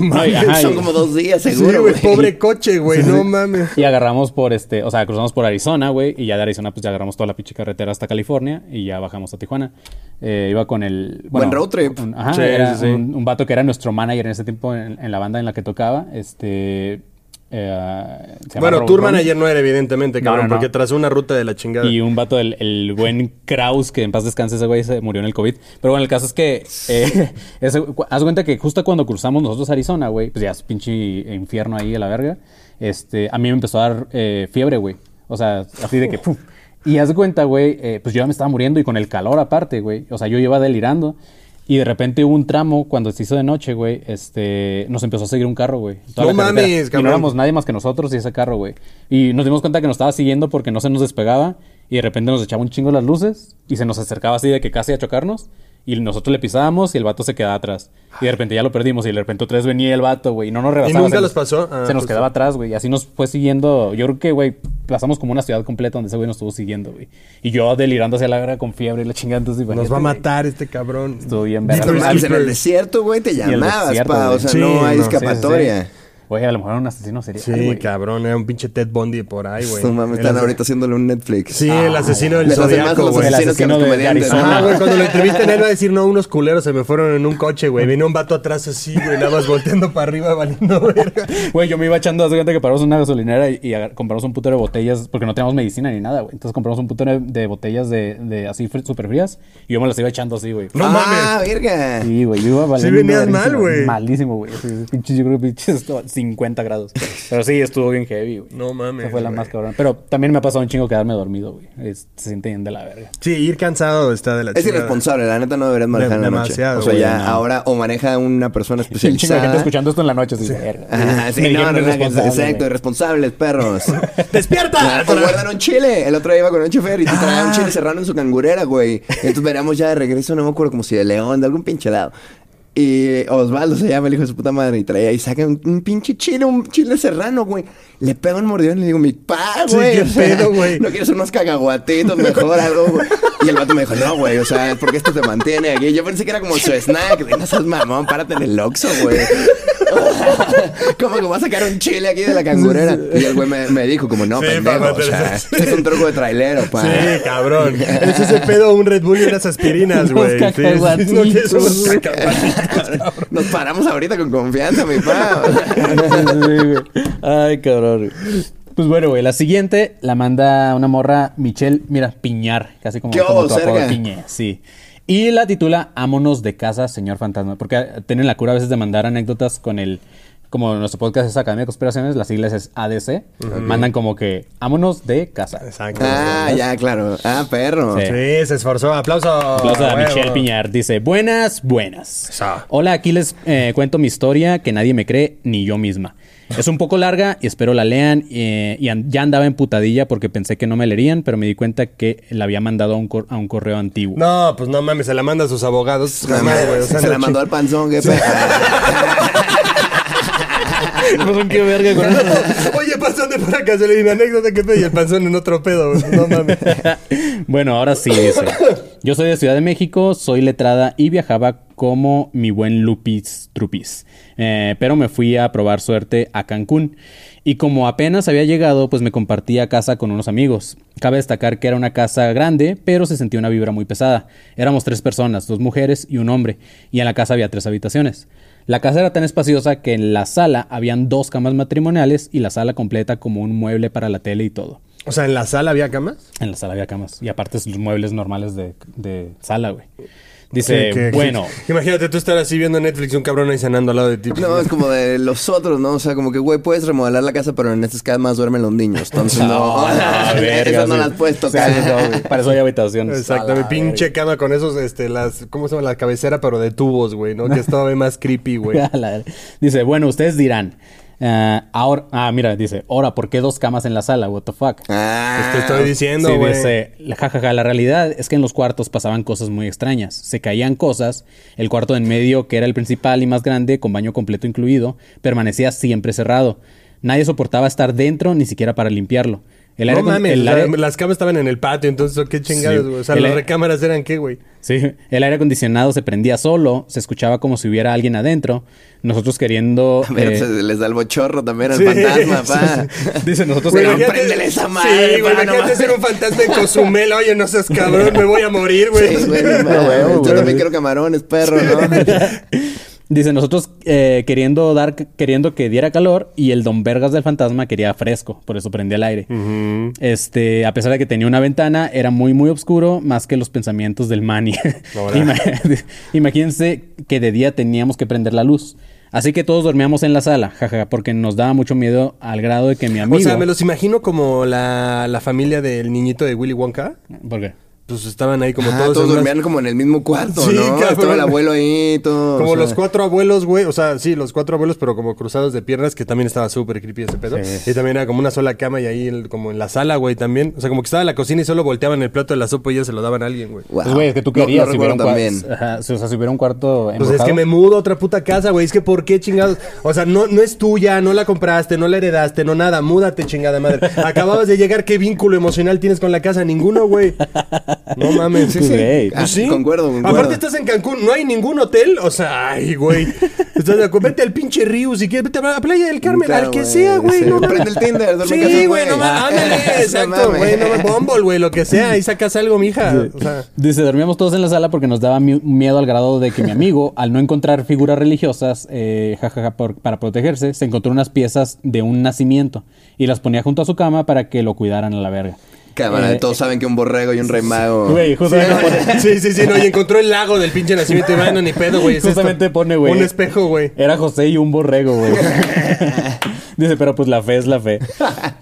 No, Son como dos días, seguro, güey, pobre coche, güey, no mames. Y agarramos por este, o sea, cruzamos por Arizona, güey, y ya de Arizona pues ya agarramos toda la pinche carretera hasta California y ya bajamos a Tijuana. Eh, iba con el... Buen road trip. un- ajá, Sí, era. Un, un vato que era nuestro manager en ese tiempo en, en la banda en la que tocaba, este... eh, Bueno, tour Ron. manager no era evidentemente, cabrón, no, no. porque trazó una ruta de la chingada. Y un vato, el, el buen Kraus, que en paz descanse ese güey, se murió en el COVID. Pero bueno, el caso es que... Eh, ese- haz cuenta que justo cuando cruzamos nosotros Arizona, güey, pues ya es pinche infierno ahí a la verga. Este, a mí me empezó a dar eh, fiebre, güey. O sea, así de que... pum. Y haz de cuenta, güey, eh, pues yo ya me estaba muriendo y con el calor aparte, güey. O sea, yo iba delirando. Y de repente hubo un tramo cuando se hizo de noche, güey, este, nos empezó a seguir un carro, güey. No mames, Y cabrón. no éramos nadie más que nosotros y ese carro, güey. Y nos dimos cuenta que nos estaba siguiendo porque no se nos despegaba y de repente nos echaba un chingo las luces y se nos acercaba así de que casi a chocarnos y nosotros le pisábamos y el vato se quedaba atrás. Y de repente ya lo perdimos y de repente otra vez venía el vato, güey, y no nos rebasaba. nunca se los nos- pasó? Ah, se nos pues quedaba sí. atrás, güey. Y así nos fue siguiendo. Yo creo que, güey, pasamos como una ciudad completa donde ese güey nos estuvo siguiendo, güey. Y yo delirando hacia la guerra con fiebre y la chingada. Entonces, Nos va a güey. matar este cabrón. Estuvo bien verga. en el desierto, güey, te el llamabas, desierto, pa. O sea, Sí, no hay no, sí, sí, escapatoria. Güey, a lo mejor era un asesino serial, Sí, cabrón, era un pinche Ted Bundy por ahí, güey. No mames, están ahorita haciéndole un Netflix. Sí, el asesino del zodiaco, güey. El asesinos que asesino de. Arizona. Ah, güey, cuando lo entrevistan él va a decir, no, unos culeros se me fueron en un coche, güey. Vino un vato atrás así, güey, nada más volteando para arriba, valiendo verga. Güey, yo me iba echando, haz de cuenta que paramos una gasolinera y, compramos un putero de botellas, porque no teníamos medicina ni nada, güey. Entonces compramos un putero de, botellas de, de así fr- súper frías y yo me las iba echando así, güey. No ah, mames. verga. Sí, güey, yo iba valiendo venías verguísima, mal, güey. Malísimo, güey. Pinches, yo creo que pinches 50 grados. Pero sí, estuvo bien heavy, güey. No mames, Esa fue la güey. más cabrón. Pero también me ha pasado un chingo quedarme dormido, güey. Es- se siente bien de la verga. Sí, ir cansado está de la Es chingada. irresponsable, la neta no deberías manejar en la noche. Demasiado, O sea, güey, ya no. ahora o maneja una persona Un chingo de gente especializada. escuchando esto en la noche, así, verga. Ajá, sí, no, no, irresponsable, exacto, irresponsables, perros. ¡Despierta! O guardan un chile. El otro día iba con un chofer y te traía un chile serrano en su cangurera, güey. Entonces veníamos ya de regreso, no me acuerdo como si de León, de algún pinche lado. Y Osvaldo se llama el hijo de su puta madre y traía y saca un, un pinche chile, un chile serrano, güey. Le pega un mordión y le digo, mi pa, Sí, güey. qué o sea, pedo, güey. No quieres unos cacahuatitos, mejor algo, güey. Y el vato me dijo, no, güey, o sea, porque esto te mantiene aquí. Yo pensé que era como su snack. Digo, no seas mamón, párate en el Oxxo, güey. ¿Cómo que va a sacar un chile aquí de la cangurera? Y el güey me, me dijo como, no, Sí, pendejo, papá, o sea, pero- es un truco de trailero, pa. Sí, cabrón. Es ese pedo un Red Bull y unas aspirinas, güey. Sí, sí, no, son unos cacahuatitos. Nos paramos ahorita con confianza, mi pa. Sí, güey. Ay, cabrón. Pues bueno, güey, la siguiente la manda una morra Michelle, mira, Piñar, casi como, ¿Qué como tu apodo, cerca? Piñe, sí. Y la titula Ámonos de casa, señor fantasma, porque tienen la cura a veces de mandar anécdotas con el como nuestro podcast es Academia de Conspiraciones, las siglas es ADC, mandan como que ámonos de casa. Exacto. Ah, ya, claro. Ah, perro. Sí. Sí, se esforzó. Aplauso. Aplauso a Huevo. Michelle Piñar. Dice, buenas, buenas. Eso. Hola, aquí les eh, cuento mi historia que nadie me cree, ni yo misma. Es un poco larga y espero la lean. eh, y an- ya andaba en putadilla porque pensé que no me leerían, pero me di cuenta que la había mandado a un, cor- a un correo antiguo. No, pues no mames, se la manda a sus abogados. Se Jamás, güey, o sea, se no la mandó al panzón, qué pedo. No, qué verga con eso. Oye, panzón de por acá, se le di una anécdota que pedo y el panzón en otro pedo, güey. No mames. bueno, ahora sí, dice. Yo soy de Ciudad de México, soy letrada y viajaba como mi buen Lupis Trupis. Eh, pero me fui a probar suerte a Cancún. Y como apenas había llegado, pues me compartía casa con unos amigos. Cabe destacar que era una casa grande, pero se sentía una vibra muy pesada. Éramos tres personas, dos mujeres y un hombre. Y en la casa había tres habitaciones. La casa era tan espaciosa que en la sala habían dos camas matrimoniales y la sala completa como un mueble para la tele y todo. O sea, ¿en la sala había camas? En la sala había camas. Y aparte los muebles normales de, de sala, güey. Dice, Que- bueno. que- imagínate tú estar así viendo Netflix y un cabrón ahí cenando al lado de ti. No, es como de los otros, ¿no? O sea, como que, güey, puedes remodelar la casa, pero en estas camas duermen los niños. Entonces, no. Ah, verga, Esas no las puedes tocar. no. Para eso hay habitaciones. Exacto, mi pinche cama con esos, este, las, ¿cómo se llama? La cabecera, pero de tubos, güey, ¿no? Que es todavía más creepy, güey. Dice, bueno, ustedes dirán. Ah, ahora, ah, mira, dice, ahora, ¿por qué dos camas en la sala? What the fuck? Ah, Te estoy diciendo, Sí, güey. dice, jajaja, la realidad es que en los cuartos pasaban cosas muy extrañas. Se caían cosas, el cuarto de en medio, que era el principal y más grande, con baño completo incluido, permanecía siempre cerrado. Nadie soportaba estar dentro ni siquiera para limpiarlo. El no aire con- mames, el o sea, aire- las camas estaban en el patio, entonces, ¿qué chingados, Sí. güey? O sea, El las aire- recámaras eran qué, güey. Sí, el aire acondicionado se prendía solo, se escuchaba como si hubiera alguien adentro. Nosotros queriendo... A ver, eh, se les da el bochorro también al Sí, fantasma, sí, pa. Dice, nosotros... Güey, imagínate- préndele esa madre, Sí, güey, imagínate ser un fantasma en Cozumel. Oye, no seas cabrón, me voy a morir, güey. Sí, güey, no Yo güey. también quiero camarones, perro, ¿no? Dice, nosotros eh, queriendo dar, queriendo que diera calor y el don Vergas del fantasma quería fresco, por eso prendía el aire. Este, a pesar de que tenía una ventana, era muy, muy oscuro, más que los pensamientos del. Ima- Imagínense que de día teníamos que prender la luz. Así que todos dormíamos en la sala, jaja, porque nos daba mucho miedo al grado de que mi amigo... O sea, me los imagino como la, la familia del niñito de Willy Wonka. ¿Por qué? Pues estaban ahí como Ah, todos. todos unas- dormían como en el mismo cuarto, Sí, ¿no? cabrón. Estaba el abuelo ahí, todo. Como o sea, los cuatro abuelos, güey. O sea, sí, los cuatro abuelos, pero como cruzados de piernas, que también estaba súper creepy ese pedo. Y también era como una sola cama y ahí el- como en la sala, güey, también. O sea, como que estaba en la cocina y solo volteaban el plato de la sopa y ya se lo daban a alguien, güey. Wow. Pues, güey, es que tú querías no si hubiera un cuarto... Ajá, o sea, si hubiera un cuarto Pues es que me mudo a otra puta casa, güey. Es que ¿por qué chingados? O sea, no, no es tuya, no la compraste, no la heredaste, no nada. Múdate, chingada madre. Acababas de llegar, ¿qué vínculo emocional tienes con la casa? Ninguno, güey. No mames. Pues, güey. Ah, Pues sí. concuerdo, concuerdo. Aparte estás en Cancún, no hay ningún hotel. O sea, ay, güey. Estás de acuerdo? Vete al pinche río si quieres. Vete a la playa del Carmen, Claro, al que güey, sea, güey. sí. No Prende el Tinder, duerme en casa Sí, güey, no mames. Ándale, exacto, güey. No mames. Bumble, güey, lo que sea. Ahí sacas algo, mija. O sea. Dice, dormíamos todos en la sala porque nos daba mi- miedo al grado de que mi amigo, al no encontrar figuras religiosas, eh, jajaja, por- para protegerse, se encontró unas piezas de un nacimiento y las ponía junto a su cama para que lo cuidaran a la verga. Cámara, Eh, todos saben que un borrego y un rey mago. Güey, justamente pone- Sí, sí, sí, no, y encontró el lago del pinche nacimiento y bueno, ni pedo, güey. es Justamente esto. pone, güey. Un espejo, güey. Era José y un borrego, güey. Dice, pero pues la fe es la fe.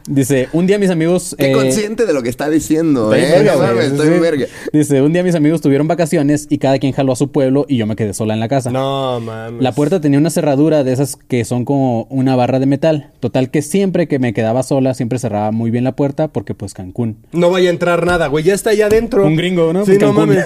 Dice, un día mis amigos... Qué eh, consciente de lo que está diciendo, Estoy ¿eh? verga, No güey. estoy Sí. verga. Dice, un día mis amigos tuvieron vacaciones y cada quien jaló a su pueblo y yo me quedé sola en la casa. No, mames. La puerta tenía una cerradura de esas que son como una barra de metal. Total que siempre que me quedaba sola, siempre cerraba muy bien la puerta porque pues Cancún. No vaya a entrar nada, güey. Ya está allá adentro. Un gringo, ¿no? Sí, Pues no mames.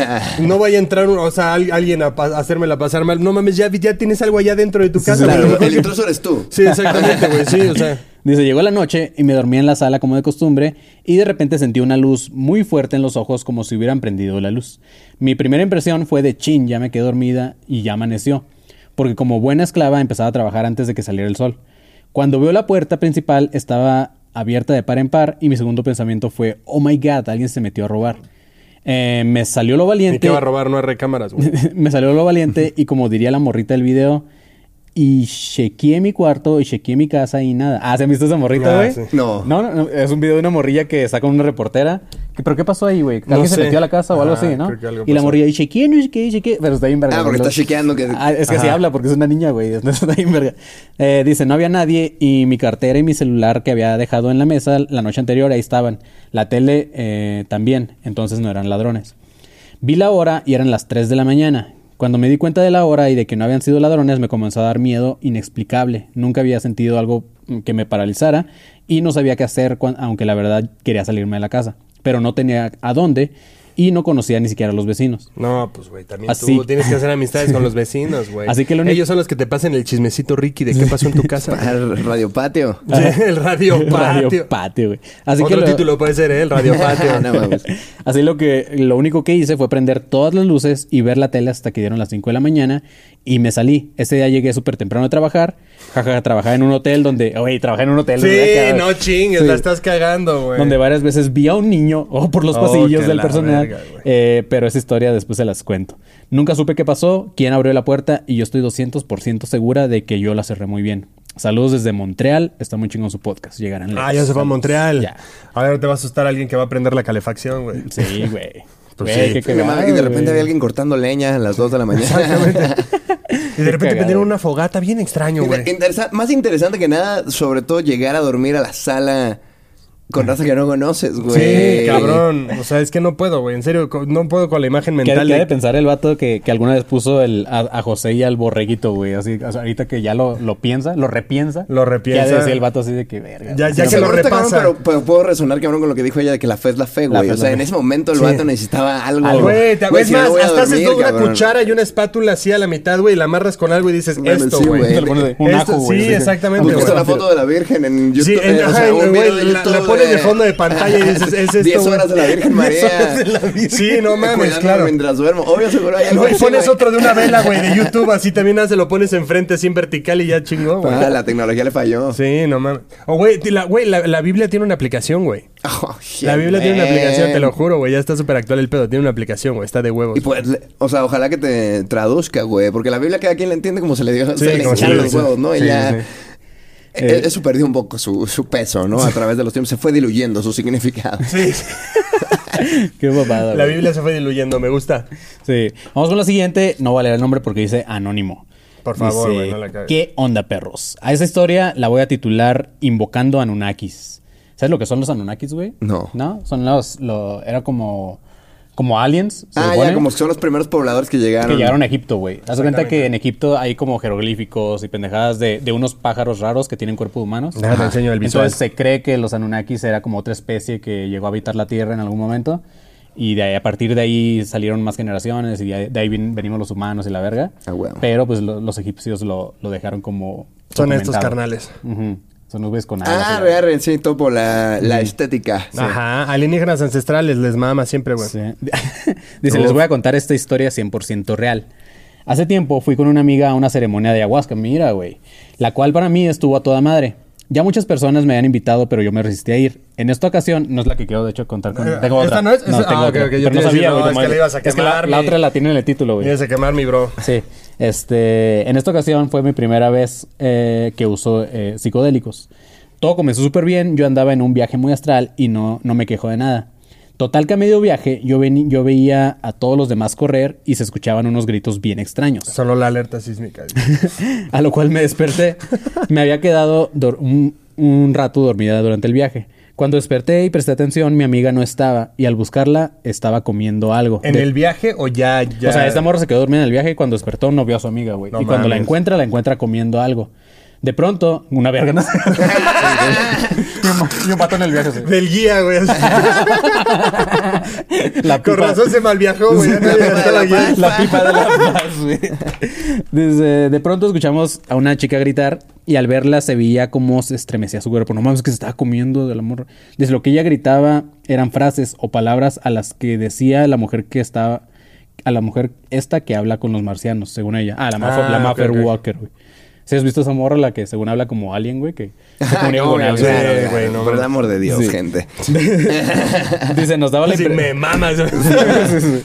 no vaya a entrar, o sea, al- alguien a, pa- a hacérmela pasar mal. No mames, ya, ya tienes algo allá dentro de tu casa. Claro, el intruso eres tú. Sí, exactamente, güey. Sí, o sea. Dice, llegó la noche y me dormí en la sala como de costumbre y de repente sentí una luz muy fuerte en los ojos como si hubieran prendido la luz. Mi primera impresión fue de chin, ya me quedé dormida y ya amaneció. porque como buena esclava empezaba a trabajar antes de que saliera el sol. Cuando veo la puerta principal estaba abierta de par en par y mi segundo pensamiento fue, oh my god, alguien se metió a robar. Eh, me salió lo ¿Y valiente. qué va a robar? No hay recámaras, güey. me salió lo valiente y como diría la morrita del video, y chequeé mi cuarto y chequeé mi casa y nada. Ah, ¿se han visto esa morrita, Ah, güey? sí. No. No, no, no, es un video de una morrilla que está con una reportera. ¿Qué- ¿Pero qué pasó ahí, güey? ¿Alguien se sé. metió a la casa o algo Ah, así, no? creo que algo Y la morrilla, y chequeé, no chequeé, chequeé. Pero está bien verga. Ah, porque está chequeando que... Ah, es que así habla porque es una niña, güey. Está bien verga. Eh, dice, no había nadie y mi cartera y mi celular que había dejado en la mesa la noche anterior ahí estaban. La tele eh, también, entonces no eran ladrones. Vi la hora y eran las 3 de la mañana. Cuando me di cuenta de la hora y de que no habían sido ladrones, me comenzó a dar miedo inexplicable. Nunca había sentido algo mm, que me paralizara y no sabía qué hacer, aunque la verdad quería salirme de la casa. Pero no tenía a dónde y no conocía ni siquiera a los vecinos. No, pues, güey, también Así. tú tienes que hacer amistades con los vecinos, güey. Así que lo único- Ellos son los que te pasan el chismecito, Ricky, de qué pasó en tu casa. Al Radio Patio. El radio patio. Radio patio, güey. Así Otro que lo- título puede ser, ¿eh? El radio patio. No. Así lo que lo único que hice fue prender todas las luces y ver la tele hasta que dieron las 5 de la mañana y me salí. Ese día llegué súper temprano a trabajar. Jaja, trabajaba en un hotel donde, oye, trabajé en un hotel. Sí, no chingues, Sí. la estás cagando, güey. Donde varias veces vi a un niño o por los Oh, pasillos del personal. verga. Eh, pero esa historia después se las cuento. Nunca supe qué pasó, quién abrió la puerta y yo estoy 200% segura de que yo la cerré muy bien. Saludos desde Montreal. Está muy chingón su podcast. Llegarán Ah, ya se fue a Montreal. Ya. Ahora te va a asustar alguien que va a prender la calefacción, güey. Sí, güey. Pues Güey, sí. qué Sí, cagado, y de repente güey. había alguien cortando leña a las 2 de la mañana. Y de repente cagado. prendieron una fogata bien extraño, güey. Interesa- más interesante que nada, sobre todo llegar a dormir a la sala con raza que no conoces, güey. Sí, cabrón. O sea, es que no puedo, güey. En serio, no puedo con la imagen ¿Qué, mental. qué de- de pensar el vato que, que alguna vez puso el, a, a José y al borreguito, güey? Así, o sea, ahorita que ya lo, lo piensa, lo repiensa. Lo repiensa. Ya decía el vato así de que verga. Ya- ya no que lo está cabrón, repasa. pero, pero puedo resonar cabrón con lo que dijo ella de que la fe es la fe, La güey. fe O sea, en ese momento el Sí. vato necesitaba algo. Algo. Güey, te- Güey, es si no más, a hasta haces dormir, una cabrón. cuchara y una espátula así a la mitad, güey, y la amarras con algo y dices Bueno, esto, sí, güey. un ajo, güey. Sí, exactamente, güey. la foto de la Virgen en YouTube. Sí, en- güey, de la- la pones de fondo de pantalla y dices, es esto, 10 güey. horas de la Virgen María. Sí, no mames, claro. mientras duermo. Obvio, seguro hay algo No, y pones güey. otro de una vela, güey, de YouTube, así también hace, lo pones enfrente así en vertical y ya chingó, güey. Ah, la tecnología le falló. Sí, no mames. O, güey, ti- la, güey, la, la Biblia tiene una aplicación, güey. Oh, La Biblia tiene una man. aplicación, te lo juro, güey. Ya está súper actual el pedo. Tiene una aplicación, güey. Está de huevos. Y pues, le- o sea, ojalá que te traduzca, güey. Porque la Biblia cada quien la entiende como se le dio. Sí, se le como se le los huevos, ¿no? Y Sí, ya. sí. Eh, Eso perdió un poco su, su peso, ¿no? A través de los tiempos. Se fue diluyendo su significado. Sí, Qué babada, la. Biblia se fue diluyendo. Me gusta. Sí. Vamos con la siguiente. No vale el nombre porque dice anónimo. Por favor, Dice, güey, no la cagues. ¿Qué onda, perros? A esa historia la voy a titular Invocando Anunnakis. ¿Sabes lo que son los Anunnakis, güey? No. ¿No? Son los... Lo, era como... Como aliens. Ah, supone, ya, como que son los primeros pobladores que llegaron. Que llegaron a Egipto, güey. Haz cuenta que en Egipto hay como jeroglíficos y pendejadas de, de unos pájaros raros que tienen cuerpo de humanos. Déjate enseño el visual. Entonces se cree que los Anunnakis era como otra especie que llegó a habitar la Tierra en algún momento. Y de ahí, a partir de ahí salieron más generaciones y de ahí, vin- venimos los humanos y la verga. Ah, huevo. Pero pues lo- los egipcios lo, lo dejaron como... Son estos carnales. Ujú. Son güeyes con alas. Ah, sí, topo la, la estética. Ajá. Alienígenas ancestrales les mama siempre, güey. Sí. Dice, les voy a contar esta historia 100% real. Hace tiempo fui con una amiga a una ceremonia de ayahuasca, mira, güey. La cual para mí estuvo a toda madre. Ya muchas personas me han invitado, pero yo me resistí a ir. En esta ocasión, no es la que quiero de hecho contar con... Eh, Tengo ¿esta otra. no es? Esa- tengo ah, yo Pero no a sabía, no, güey. es que le ibas a es que la, quemar la mi- otra la tiene en el título, güey. Tienes que quemar mi bro. Sí, este, en esta ocasión fue mi primera vez eh, que uso eh, psicodélicos. Todo comenzó súper bien, yo andaba en un viaje muy astral y no, no me quejo de nada. Total que a medio viaje yo, veni- yo veía a todos los demás correr y se escuchaban unos gritos bien extraños. Solo la alerta sísmica. A lo cual me desperté. Me había quedado un, un rato dormida durante el viaje. Cuando desperté y presté atención, mi amiga no estaba y al buscarla estaba comiendo algo. ¿En De- el viaje o ya, ya? o sea, esta morra se quedó dormida en el viaje y cuando despertó no vio a su amiga, güey. No y cuando la encuentra, la encuentra comiendo algo. De pronto, una verga. ¿no? y un pato en el viaje. Del guía, güey. La Con pipa- razón se malviajó, güey. La pipa de la paz, güey. Desde de pronto escuchamos a una chica gritar y al verla se veía cómo se estremecía su cuerpo. No mames, que se estaba comiendo del amor. Desde lo que ella gritaba eran frases o palabras a las que decía la mujer que estaba a la mujer esta que habla con los marcianos, según ella. Ah, la, Maffer- Ah, Maffer ok. Walker, güey. ¿Sí has visto esa morra la que según habla como alien, güey? Que se comunica con claro, claro, güey, no Por el amor de Dios, Sí. gente. Dice, nos daba la Si impre- me mamas.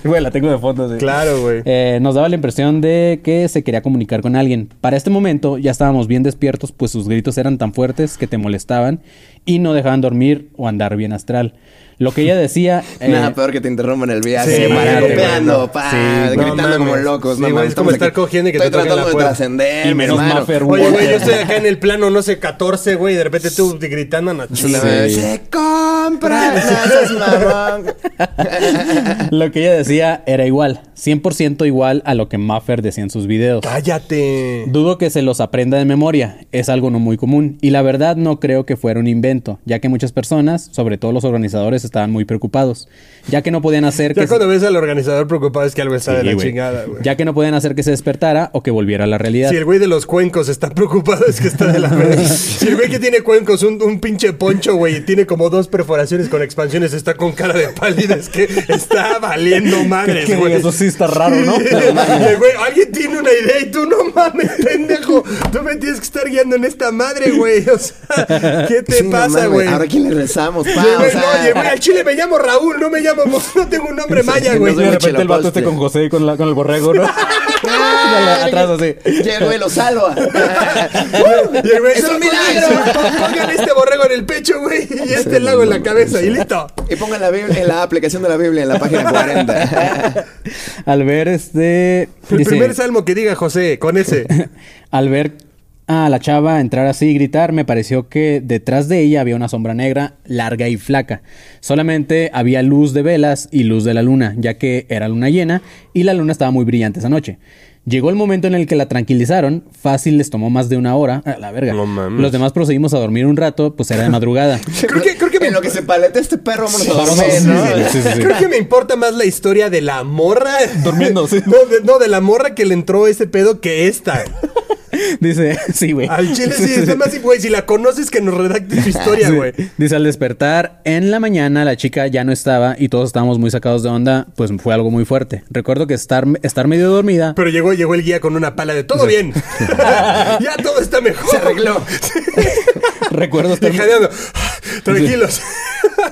Güey, la tengo de fondo. sí. claro, güey. Eh, nos daba la impresión de que se quería comunicar con alguien. Para este momento ya estábamos bien despiertos, pues sus gritos eran tan fuertes que te molestaban y no dejaban dormir o andar bien astral. Lo que ella decía... eh, Nada peor que te interrumpan el viaje. Sí, güey. pa, Sí, no gritando como mames. locos. Sí, no mames, es como estar aquí- cogiendo y que Estoy te tratando la de trascender, Y menos. Maffer Oye, güey, yo estoy acá en el plano, no sé, 14, güey, y de repente tú gritando, no, Sí. Se compra. No. Lo que ella decía era igual, 100% igual a lo que Maffer decía en sus videos. Cállate. Dudo que se los aprenda de memoria, es algo no muy común y la verdad no creo que fuera un invento, ya que muchas personas, sobre todo los organizadores, estaban muy preocupados, ya que no podían hacer Ya que cuando ves al organizador preocupado es que algo está de la chingada, güey. ya que no podían hacer que se despertara o que volviera a la realidad. Si el güey de los cuencos está preocupado es que está de la verga. Si el güey que tiene cuencos, un, un pinche poncho, güey, y tiene como dos perforaciones con expansiones, está con cara de pálida, es que está valiendo madres, Que, güey. eso sí está raro, ¿no? Güey, alguien tiene una idea y tú no mames, pendejo. Tú me tienes que estar guiando en esta madre, güey. O sea, ¿qué te Sí, no pasa, güey? Ahora quién le rezamos, pa. O sea, no, el güey, al chile me llamo Raúl, no me llamo, no tengo un nombre maya, no güey. Y de repente el vato esté con José y con, la- con el borrego, ¿no? Atrás así. Llegó y lo salva. Y el güey, ¡Es un "No, milagro! pongan- Pongan este borrego en el pecho, güey, y este lago en la cabeza, y listo. Y pongan la, Biblia, en la aplicación de la Biblia en la página 40. Al ver este... El dice- primer salmo que diga José, con ese. Al ver a la chava entrar así y gritar, me pareció que detrás de ella había una sombra negra, larga y flaca. Solamente había luz de velas y luz de la luna, ya que era luna llena y la luna estaba muy brillante esa noche. Llegó el momento en el que la tranquilizaron, fácil les tomó más de una hora, a la verga. No mames. Los demás procedimos a dormir un rato, pues era de madrugada. Creo que, creo que en lo que se palete este perro, vámonos a Vamos, dormir, sí, ¿no? sí, sí, sí, sí. Creo que me importa más la historia de la morra. Durmiendo, sí. No de, no, de la morra que le entró ese pedo que esta. Dice, sí, güey. Al chile sí, está más, güey. Si la conoces, que nos redacte su historia, Sí. güey. Dice, al despertar en la mañana la chica ya no estaba y todos estábamos muy sacados de onda, pues fue algo muy fuerte. Recuerdo que estar, estar medio dormida... Pero llegó, llegó el guía con una pala de todo bien. ya todo está mejor. Se arregló. Recuerdo estar... Jadeando. Tranquilos.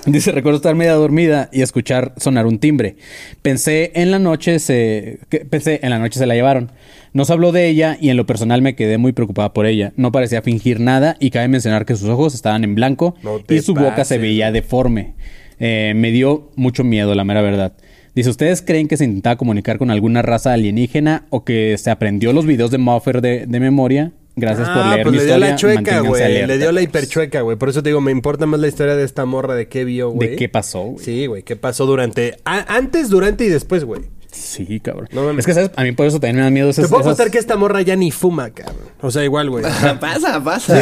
Dice, recuerdo estar media dormida y escuchar sonar un timbre. Pensé en la noche se... pensé en la noche se la llevaron. Nos habló de ella y en lo personal me quedé muy preocupada por ella. No parecía fingir nada y cabe mencionar que sus ojos estaban en blanco No y su boca se veía deforme. Eh, me dio mucho miedo, la mera verdad. Dice, ¿ustedes creen que se intentaba comunicar con alguna raza alienígena o que se aprendió los videos de Muffer de, de memoria? Gracias por Ah, leer pues mi le dio historia. la chueca, güey. Le dio la hiperchueca, güey. Por eso te digo, me importa más la historia de esta morra de qué vio, güey. ¿De qué pasó, güey? Sí, güey. ¿Qué pasó durante... a- antes, durante y después, güey. Sí, cabrón. No mames. es que, ¿sabes? A mí por eso también me dan miedo esas Te puedo esas- contar que esta morra ya ni fuma, cabrón. O sea, igual, güey. pasa, pasa.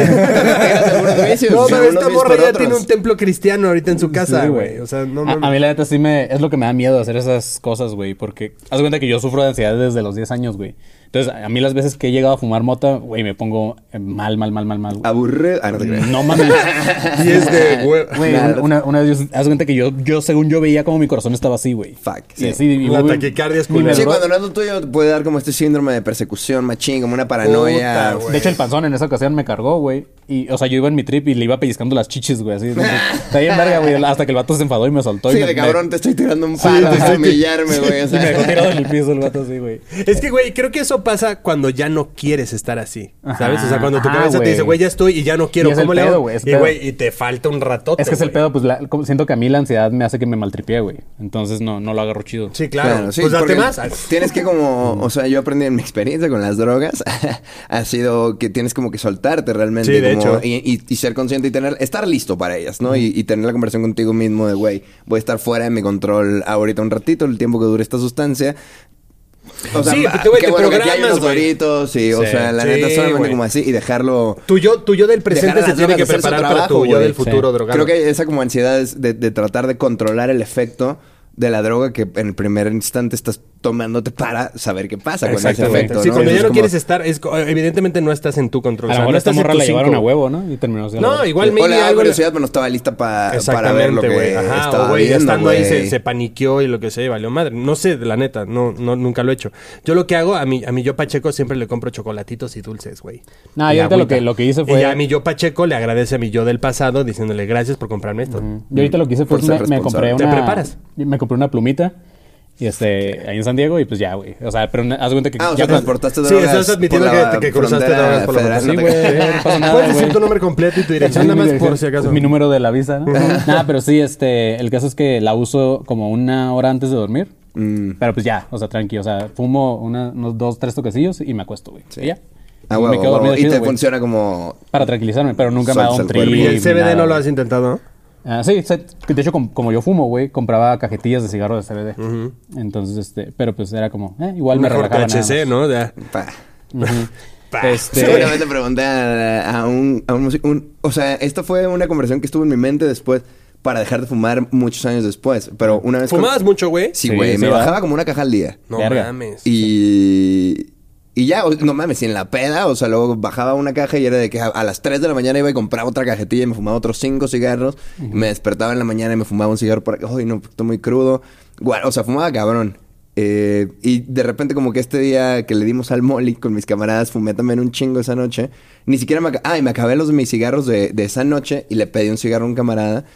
Vicios, No, pero esta morra ya otros. tiene un templo cristiano ahorita en su casa, Sí, güey. O sea, no a, mames. a mí la neta sí me... Es lo que me da miedo hacer esas cosas, güey. Porque... Haz cuenta que yo sufro de ansiedad desde los 10 años, güey. Entonces, a mí las veces que he llegado a fumar mota, güey, me pongo mal, mal, mal, mal, mal. güey. Aburrido. Ah, no te creas. No mames. Y es de güey. Una, una vez, yo- haz cuenta que yo, yo, según yo veía como mi corazón estaba así, güey. Fuck, Y sí. así, y, La taquicardia es culera. Sí, cuando no es lo tuyo, puede dar como este síndrome de persecución machín, como una paranoia. Puta, güey. De hecho, el panzón en esa ocasión me cargó, güey. Y, o sea, yo iba en mi trip y le iba pellizcando las chichis, güey. Así. Está bien verga, güey. Hasta que el vato se enfadó y me soltó. sí, y me, de cabrón, te estoy tirando un Sí, palo te para humillarme, güey. O me- y me dejó sea. tirado en el piso el vato así, güey. Es que, güey, creo que eso pasa cuando ya no quieres estar así. ¿Sabes? O sea, cuando tu Ajá, cabeza te dice, güey, ya estoy y ya no quiero. Y es el ¿Cómo le pedo, hago? güey, es Y, pedo. güey, y te falta un ratote. Es que es el pedo, pues la- siento que a mí la ansiedad me hace que me maltripié, güey. Entonces no, no lo agarro chido. Sí, claro. sí, pues date más. Tienes que como, o sea, yo aprendí en mi experiencia con las drogas, ha sido que tienes como que soltarte realmente. Sí, de como- hecho. Y, y- y ser consciente y tener, estar listo para ellas, ¿no? y, y tener la conversación contigo mismo de, güey, voy a estar fuera de mi control ahorita un ratito, el tiempo que dure esta sustancia. O sea, Sí, güey, qué bueno que aquí hay programas, unos güey. doritos y, o Sí. sea, la Sí, neta, solamente güey. como así y dejarlo... Tu yo, tu yo del presente se tiene que preparar para trabajo, tu yo del futuro Sí. drogado. Creo que esa como ansiedad es de, de tratar de controlar el efecto de la droga que en el primer instante estás tomándote para saber qué pasa con ese Exactamente. efecto, Sí, ¿no? cuando ya no como- quieres estar, es, evidentemente no estás en tu control. A lo mejor no esta morra la llevaron a huevo, ¿no? Y terminó No, igual algo le- curiosidad, pero no estaba lista pa- para ver lo que güey. Ajá, estaba viendo, estando ahí se, paniqueó y lo que sea, y valió madre. No sé, la neta, no, no, nunca lo he hecho. Yo lo que hago, a mi, a mi yo Pacheco siempre le compro chocolatitos y dulces, güey. No, Y yo ahorita lo que, lo que hice fue... Y a mi yo Pacheco le agradece a mi yo del pasado diciéndole gracias por comprarme esto. Yo ahorita lo que hice fue Por ser me, me compré una... ¿Te preparas? Me compré una plumita. Y este, ahí en San Diego, y pues ya, güey. O sea, pero haz cuenta que. Ah, o ya sea, transportaste Sí, drogas estás admitiendo que- la que cruzaste drogas por la Sí, güey, no Puedes decir tu nombre completo y tu dirección, nada más por si acaso. Mi número de la visa, ¿no? Nada, pero sí, este, el caso es que la uso como una hora antes de dormir. Mm. Pero pues ya, o sea, tranqui, o sea, fumo una- unos dos, tres toquecillos y me acuesto, güey. Y ya. Ah, Y huevo, me quedo huevo. dormido Y chido, te güey. funciona como... Para tranquilizarme, pero nunca me ha dado un trip. ¿Y el CBD nada, no lo has intentado? Ah, sí, de hecho, como, como yo fumo, güey, compraba cajetillas de cigarro de CBD. Entonces, este, pero pues era como, eh, igual me Mejor relajaba THC, más. ¿no? Ya. Pa. Pa. Este, Seguramente pregunté a, a un, a un músico- un- O sea, esta fue una conversación que estuvo en mi mente después para dejar de fumar muchos años después. Pero una vez... ¿Fumabas mucho, güey? Sí, Sí, güey. sí, me ¿verdad? bajaba como una caja al día. No Verga. mames. Y... Y ya, no mames, y en la peda, o sea, luego bajaba una caja y era de que a, a las 3 de la mañana iba y compraba otra cajetilla y me fumaba otros 5 cigarros. Me despertaba en la mañana y me fumaba un cigarro por acá. Ay, no, estoy muy crudo. Guau, o sea, fumaba cabrón. Eh, y de repente como que este día que le dimos al molly con mis camaradas, fumé también un chingo esa noche. Ni siquiera me... Ah, y me acabé los de mis cigarros de, de esa noche y le pedí un cigarro a un camarada.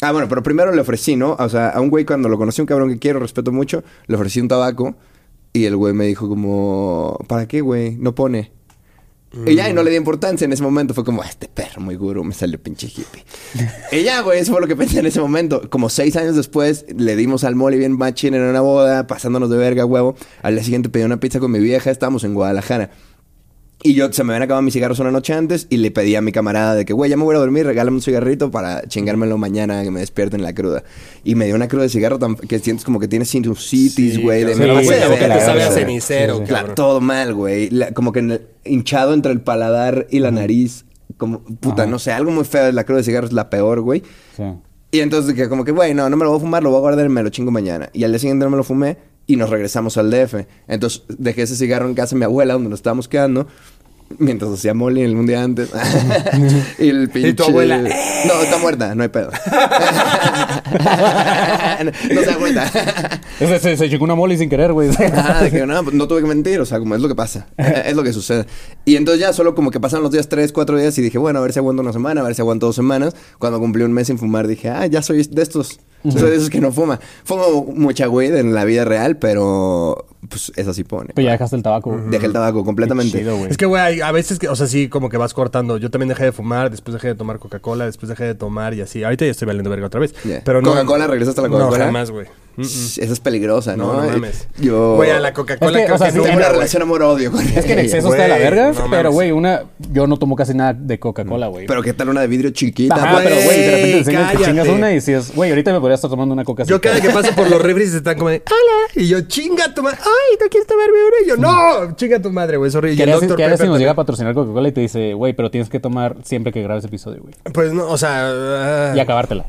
Ah, bueno, pero primero le ofrecí, ¿no? O sea, a un güey cuando lo conocí, un cabrón que quiero, respeto mucho, le ofrecí un tabaco y el güey me dijo como, ¿para qué, güey? No pone. Y ya, y no le di importancia en ese momento. Fue como, "Ah, este perro muy gurú, me salió pinche hippie. y ya, güey, eso fue lo que pensé en ese momento. Como seis años después, le dimos al mole bien machín en una boda, pasándonos de verga, huevo. Al día siguiente pedí una pizza con mi vieja, estábamos en Guadalajara. Y yo se me habían acabado mis cigarros una noche antes y le pedí a mi camarada de que, güey, ya me voy a dormir, regálame un cigarrito para chingármelo mañana que me despierten la cruda. Y me dio una cruda de cigarro tan- que sientes como que tienes sinusitis, güey, de Sí, sabe a cenicero, Claro, cabrón. todo mal, güey. Como que en el- hinchado entre el paladar y la nariz. Como, puta, Ajá. no sé, algo muy feo. La cruda de cigarro es la peor, güey. Sí. Y entonces que como que, güey, no, no me lo voy a fumar, lo voy a guardar y me lo chingo mañana. Y al día siguiente no me lo fumé y nos regresamos al DF. Entonces dejé ese cigarro en casa de mi abuela donde nos estábamos quedando. Mientras hacía Molly el día antes. y el pinche... tu abuela, No, está muerta, no hay pedo. no se da cuenta. Se, se, se chingó una mole sin querer, güey. Ah, de que no, no tuve que mentir, o sea, como es lo que pasa, es lo que sucede. Y entonces ya solo como que pasaron los días, tres, cuatro días y dije, bueno, a ver si aguanto una semana, a ver si aguanto dos semanas. Cuando cumplí un mes sin fumar dije, ah, ya soy de estos, soy de esos que no fuma. Fumo mucha weed en la vida real, pero pues eso sí pone. Pues ya dejaste el tabaco, güey. Dejé el tabaco completamente. Chido. Es que, güey, hay- a veces, que, o sea, sí, como que vas cortando. Yo también dejé de fumar, después dejé de tomar Coca-Cola, después dejé de tomar y así. Ahorita ya estoy valiendo verga otra vez. Yeah. Pero no. ¿Coca-Cola? ¿Regresaste a la Coca-Cola? No, jamás, güey. Mm, mm. Esa es peligrosa, ¿no? No, no mames. Yo... Güey, a la Coca-Cola Es que, creo o sea, que sí no. Tengo una güey. relación amor-odio con Es que en exceso está de la verga, no pero güey, una... Yo no tomo casi nada de Coca-Cola, güey. Pero qué tal una de vidrio chiquita. Ajá, pero güey, de repente te enseñas que cállate. chingas una y si es... Güey, ahorita me podría estar tomando una coca Yo cada que paso por los refris están como de, hola. Y yo, chinga tu madre. Ay, ¿no quieres tomarme una? Y yo, no, chinga tu madre, güey. Sorry. Y ¿Qué el doctor qué si nos llega a patrocinar Coca-Cola y te dice, güey, pero tienes que tomar siempre que grabes episodio, güey? Pues no, o sea. ah, Y acabártela.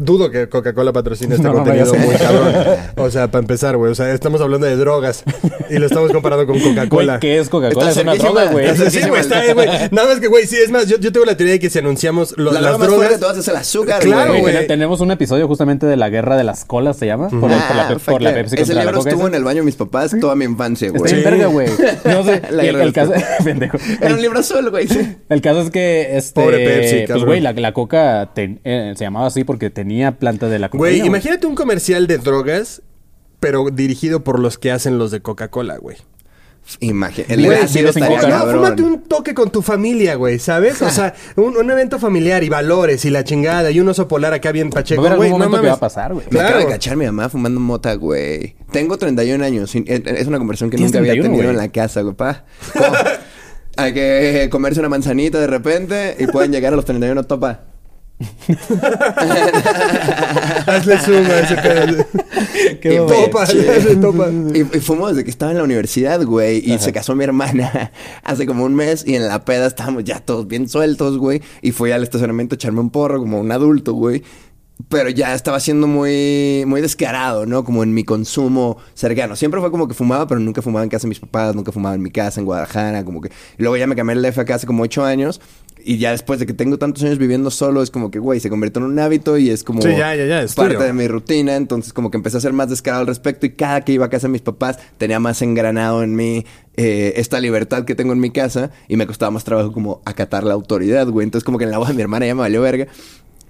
Dudo que Coca-Cola patrocine este No, contenido muy cabrón. O sea, para empezar, güey. O sea, estamos hablando de drogas y lo estamos comparando con Coca-Cola. ¿qué es Coca-Cola? Es una droga, güey. Sí, güey, está, eh, güey. Nada más que, güey, sí, es más, yo, yo tengo la teoría de que si anunciamos lo- La las droga más fuerte drogas. de todas es el azúcar, Claro, güey. Güey, güey. ten- tenemos un episodio justamente de la guerra de las colas, se llama. Por, la- por la, Ah, por la Pepsi. Ese la libro coca. estuvo esa. en el baño de mis papás toda mi infancia, güey. Está bien verga, güey. No sé, La el, caso... pendejo. Era un libro azul, güey. el caso es que, este... Pobre Pepsi, Pues, güey, la, la coca eh, se llamaba así porque tenía planta de la cocaína. Güey, imagínate un comercial de drogas, pero dirigido por los que hacen los de Coca-Cola, güey. Imagínate. No, fúmate un toque con tu familia, güey, ¿sabes? O sea, un, un evento familiar y valores y la chingada y un oso polar acá bien pacheco, güey. algún No momento que mames. va a pasar, güey. Me acaba de Claro. cachar mi mamá fumando mota, güey. Tengo 31 años. eh, Es una conversación que nunca había 31, tenido güey. en la casa, güey. Pa. Hay que comerse una manzanita de repente y pueden llegar a los 31 topa. Hazle zoom a ese pedo. Qué topa, hazle topa. Y, y fumo desde que estaba en la universidad, güey. Y se casó mi hermana hace como un mes. Y en la peda estábamos ya todos bien sueltos, güey. Y fui al estacionamiento a echarme un porro como un adulto, güey. pero ya estaba siendo muy, muy descarado, ¿no? Como en mi consumo cercano. Siempre fue como que fumaba, pero nunca fumaba en casa de mis papás, nunca fumaba en mi casa, en Guadalajara, como que... Y luego ya me cambié el DF acá hace como ocho años. Y ya después de que tengo tantos años viviendo solo, es como que, güey, se convirtió en un hábito y es como... Sí, ya, ya, ya, es Parte tuyo. de mi rutina. Entonces como que empecé a ser más descarado al respecto. Y cada que iba a casa de mis papás, tenía más engranado en mí eh, esta libertad que tengo en mi casa. Y me costaba más trabajo como acatar la autoridad, güey. Entonces como que en la boda de mi hermana ya me valió verga.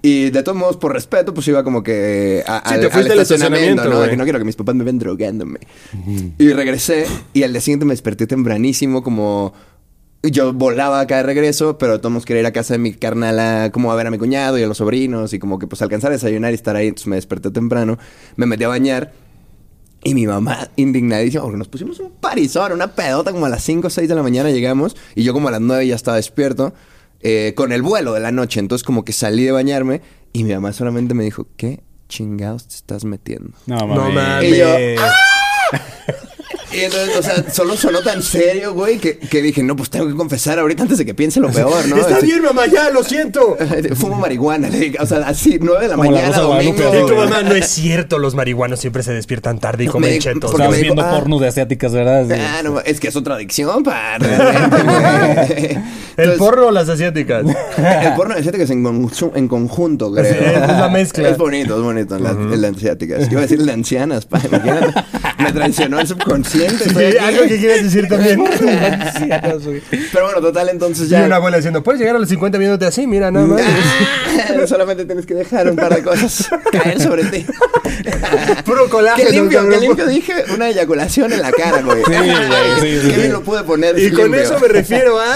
Y de todos modos, por respeto, pues iba como que a- Sí, al, te fuiste al al estacionamiento, estacionamiento, ¿no? De que no quiero que mis papás me ven drogándome. Y regresé y al día siguiente me desperté tempranísimo como... Yo volaba acá de regreso, pero todos quería ir a casa de mi carnal a, como a ver a mi cuñado y a los sobrinos y como que pues alcanzar a desayunar y estar ahí. Entonces me desperté temprano, me metí a bañar y mi mamá, indignadísima, porque nos pusimos un parizón, una pedota, como a las 5 o 6 de la mañana llegamos, y yo como a las 9 ya estaba despierto, eh, con el vuelo de la noche. Entonces como que salí de bañarme, y mi mamá solamente me dijo, ¿qué chingados te estás metiendo? No, No mames. mames. Y yo, Y entonces, o sea, solo sonó tan serio, güey, que, que dije, no, pues tengo que confesar ahorita antes de que piense lo peor, ¿no? Está Así- bien, mamá, ya, lo siento. Fumo marihuana, le dije, o sea, así, 9 de la Como la mañana, de domingo. Y tu mamá, no es cierto, los marihuanos siempre se despiertan tarde y comen Me- chetos. porque dijo, viendo ah. porno de asiáticas, ¿verdad? Ah, no, es que es otra adicción, pa, ¿El porro o las asiáticas? El porno asiáticas en, conju- en conjunto, creo. Sí, es la mezcla. Es bonito, es bonito, el de asiáticas. Iba a decir el de ancianas, pa. Me traicionó el subconsciente. Sí, algo que quieres decir también. Pero bueno, total, entonces Y ya... una abuela diciendo, ¿puedes llegar a los 50 minutos así? Mira, nada más. Ah, Solamente tienes que dejar un par de cosas caer sobre ti. Puro colágeno. Qué limpio, qué limpio dije una eyaculación en la cara, güey. Sí, güey, sí, sí, Qué bien lo pude poner. Y con limpio. eso me refiero a...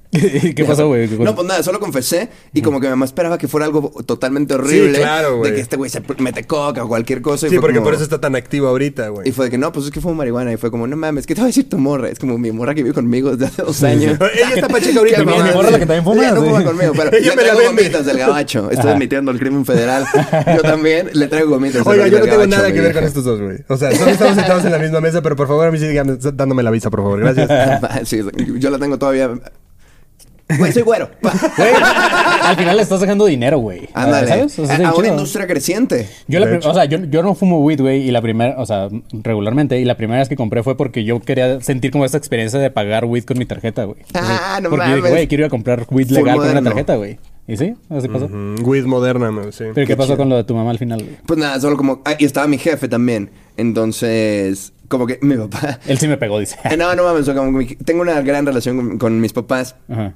¿Qué pasó, güey? No, pues nada, solo confesé y como que mi mamá esperaba que fuera algo totalmente horrible. claro, güey. De que este güey se mete coca o cualquier cosa. y Sí, fue porque como- por eso está tan activo ahorita, güey. Y fue de que no, pues es que fue marihuana. Y fue como, no mames, ¿qué te va a decir tu morra? Es como mi morra que vive conmigo desde hace dos años. Ella está pacheca ahorita, mi morra la que también fuma, Ella no sí. fuma conmigo, pero Ella le me traigo gomitas del gabacho. Estoy admitiendo el crimen federal. Yo también le traigo gomitas Oiga, del yo no tengo gabacho, nada que ver con estos dos, güey. O sea, solo estamos sentados en la misma mesa, pero por favor a mí sigan dándome la visa, por favor. Gracias. Sí, yo la tengo todavía. Güey, soy güero. Güey, al final le estás dejando dinero, güey. Ándale. ¿Sabes? O sea, a, una chido. industria creciente. Yo, la o sea, yo, yo no fumo weed, güey, y la primera, o sea, regularmente, y la primera vez que compré fue porque yo quería sentir como esta experiencia de pagar weed con mi tarjeta, güey. Ah, no porque yo dije, mames. güey, quiero ir a comprar weed legal con una tarjeta, güey. ¿Y sí? Así pasó. Mm, With moderna, me- sí. Pero ¿qué pasó con lo de tu mamá al final, güey? Pues nada, solo como. Ah, y estaba mi jefe también. Entonces, como que mi papá. Él sí me pegó, dice. No, no mames, como mi- tengo una gran relación con, con mis papás. Ajá.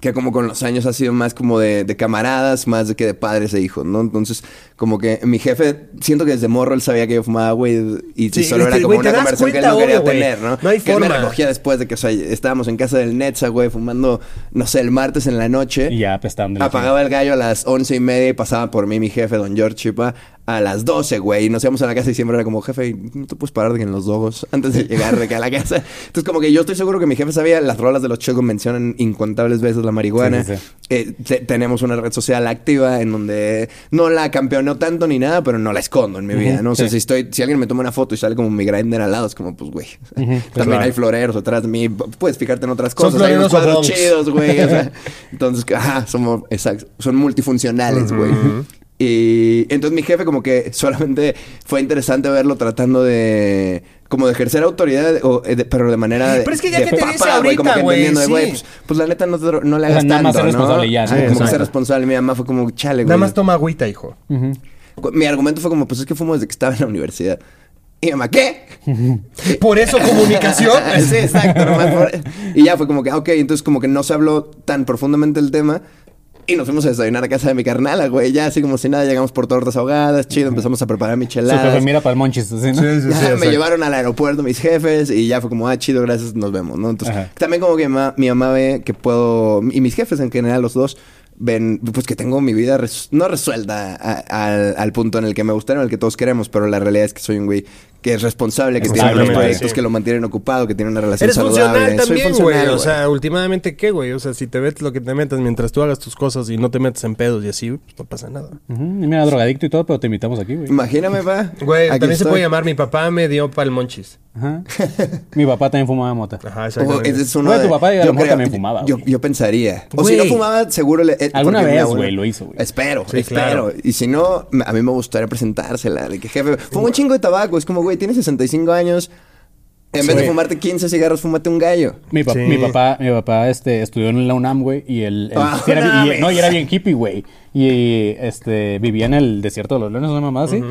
Que como con los años ha sido más como de, de camaradas, más de que de padres e hijos, ¿no? Entonces, como que mi jefe, siento que desde morro él sabía que yo fumaba, güey, y Sí, solo era como una conversación que él no quería tener, ¿no? No hay que él me forma. recogía después de que, o sea, estábamos en casa del Netza, güey, fumando, no sé, el martes en la noche. Y ya apestando. la Apagaba el gallo a las once y media y pasaba por mí mi jefe, don George Chipa, a las 12, güey. Y nos íbamos a la casa y siempre era como, jefe, no te puedes parar de que en los dogos antes de llegar de acá a la casa. Entonces, como que yo estoy seguro que mi jefe sabía, las rolas de los chicos mencionan incontables veces la marihuana. Sí, sí, sí. Eh, te- tenemos una red social activa en donde no la campeoneo tanto ni nada, pero no la escondo en mi vida, ¿no? O sea, si estoy, si alguien me toma una foto y sale como mi grinder al lado, es como, pues, güey. También claro. hay floreros atrás de mí. Puedes fijarte en otras Son cosas. Hay unos cuadros chidos, güey. o sea, entonces, ajá, somos, exacto, son multifuncionales, güey. Y entonces mi jefe como que solamente fue interesante verlo tratando de como de ejercer autoridad, o, eh, de- pero de manera de, Pero es que ya de que te dice güey, como ahorita, que güey, entendiendo de, güey, sí. pues, pues la neta no, te no le O sea, hagas nada más tanto, ser ¿no? responsable ya, sí, como que ser responsable. Mi mamá fue como, chale, güey. Nada más toma agüita, hijo. Mi argumento fue como, pues es que fumo desde que estaba en la universidad. Y mi mamá, ¿qué? Por eso comunicación. sí, exacto. nomás por- Y ya fue como que, ah, ok, entonces como que no se habló tan profundamente el tema. Y nos fuimos a desayunar a casa de mi carnala, güey. Ya así como si nada, llegamos por tortas ahogadas, chido, empezamos a preparar Su micheladas. jefe mira para el monchis. Sí, sí, sí, Ya, me llevaron al aeropuerto mis jefes y ya fue como, ah, chido, gracias, nos vemos, ¿no? Entonces, Ajá. también como que ma- mi mamá ve que puedo, y mis jefes en general, los dos, ven, pues que tengo mi vida res- no resuelta a- al, al punto en el que me gustaría, en el que todos queremos, pero la realidad es que soy un güey que es responsable, que tiene unos proyectos sí. que lo mantienen ocupado, que tiene una relación Eres saludable. funcional Soy también, funcional, güey. O sea, últimamente, ¿qué, güey? O sea, si te metes lo que te metas mientras tú hagas tus cosas y no te metes en pedos y así, pues no pasa nada. Ujú, y mira, drogadicto y todo, pero te invitamos aquí, güey. Imagíname, va. Güey, Aquí también se puede llamar mi papá me dio pa'l monchis. Ajá. Mi papá también fumaba mota. Ajá, exactamente. ese es uno Güey, tu de- papá a lo yo también fumaba, Yo, yo pensaría. O Güey. si no fumaba, seguro le. Eh, Alguna vez, güey, lo hizo, güey. Espero, Sí, espero. claro. Y si no, a mí me gustaría presentársela. De que jefe, fuma un chingo de tabaco. Es como, güey, tienes 65 años. En vez de fumarte 15 cigarros, fúmate un gallo. Mi, pa- Sí. mi papá, mi papá este, estudió en la UNAM, güey, y él, él Ah, era, no y- no, y era bien hippie, güey. Y este vivía en el desierto de los leones, una mamá así.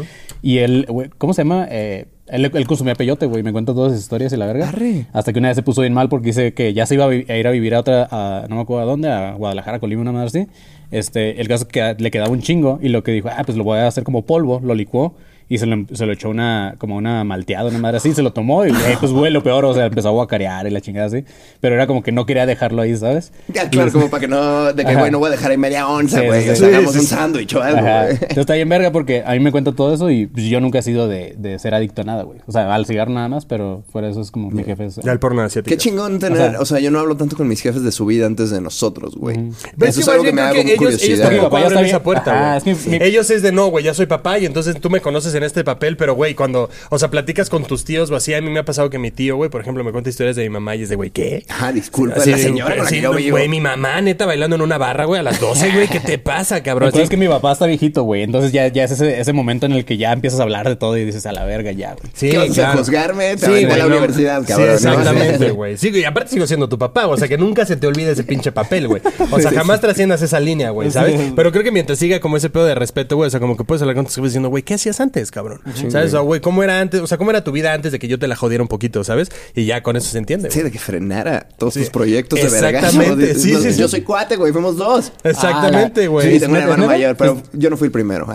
Y él, güey, ¿cómo se llama? Eh, él, él consumía peyote, güey. Me cuenta todas esas historias y la verga. Arre. Hasta que una vez se puso bien mal porque dice que ya se iba a, ir a vivir a otra, a, no me acuerdo a dónde, a Guadalajara, Colima, una madre así. Este, el caso que le quedaba un chingo y lo que dijo, ah, pues lo voy a hacer como polvo, lo licuó. Y se lo, se lo echó una, como una malteada, una madre así, se lo tomó y eh, pues güey, lo peor, o sea, empezó a guacarear y la chingada así. Pero era como que no quería dejarlo ahí, ¿sabes? Ya, claro, como para que no. De que, güey, no voy a dejar ahí media onza, güey. sí, o sí. sea, Sí, hagamos sí, un sí. sándwich o algo, güey. Entonces está bien verga porque a mí me cuenta todo eso y pues, yo nunca he sido de, de ser adicto a nada, güey. O sea, al cigarro nada más, pero fuera de eso es como mi jefe. es- Ya el porno asiático. Qué chingón tener. O sea- O sea, yo no hablo tanto con mis jefes de su vida antes de nosotros, güey. Eso es algo que me da ellos, ellos curiosidad. Papá esa puerta, Ajá, güey. es que mi- Ellos es de no, güey, ya soy papá y entonces tú me conoces en este papel, pero güey, cuando, o sea, platicas con tus tíos o así, a mí me ha pasado que mi tío, güey, por ejemplo, me cuenta historias de mi mamá y es de, güey, ¿qué? Ajá, disculpa, Así la señora la sí, no. Güey, mi mamá neta bailando en una barra, güey, a las 12, güey, ¿qué te pasa, cabrón? Es que mi papá está viejito, güey. Entonces ya, ya es ese, ese momento en el que ya empiezas a hablar de todo y dices a la verga ya, güey. Sí, ¿Qué vas a claro. juzgarme? Te Sí, a güey, la no. universidad, Sí, cabrón. ¿no? exactamente, güey. Sí, y aparte sigo siendo tu papá, o sea, que nunca se te olvide ese pinche papel, güey. O sea, jamás trasciendas esa línea, güey, ¿sabes? Sí. Pero creo que mientras siga como ese pedo de respeto, güey, o sea, como que puedes hablar con tus diciendo, güey, ¿qué hacías antes, cabrón? ¿Sabes? O sea, güey, ¿cómo era antes? O sea, ¿cómo era tu vida antes de que yo te la jodiera un poquito, ¿sabes? Y ya con eso se entiende, Sí, güey. de que frenara todos Sí. tus proyectos de vergazo. Exactamente. Sí, Yo- sí, sí. Yo soy cuate, güey. Fuimos dos. Exactamente, Ah, güey. Sí, tengo un ¿es hermano mayor, pero yo no fui el primero. No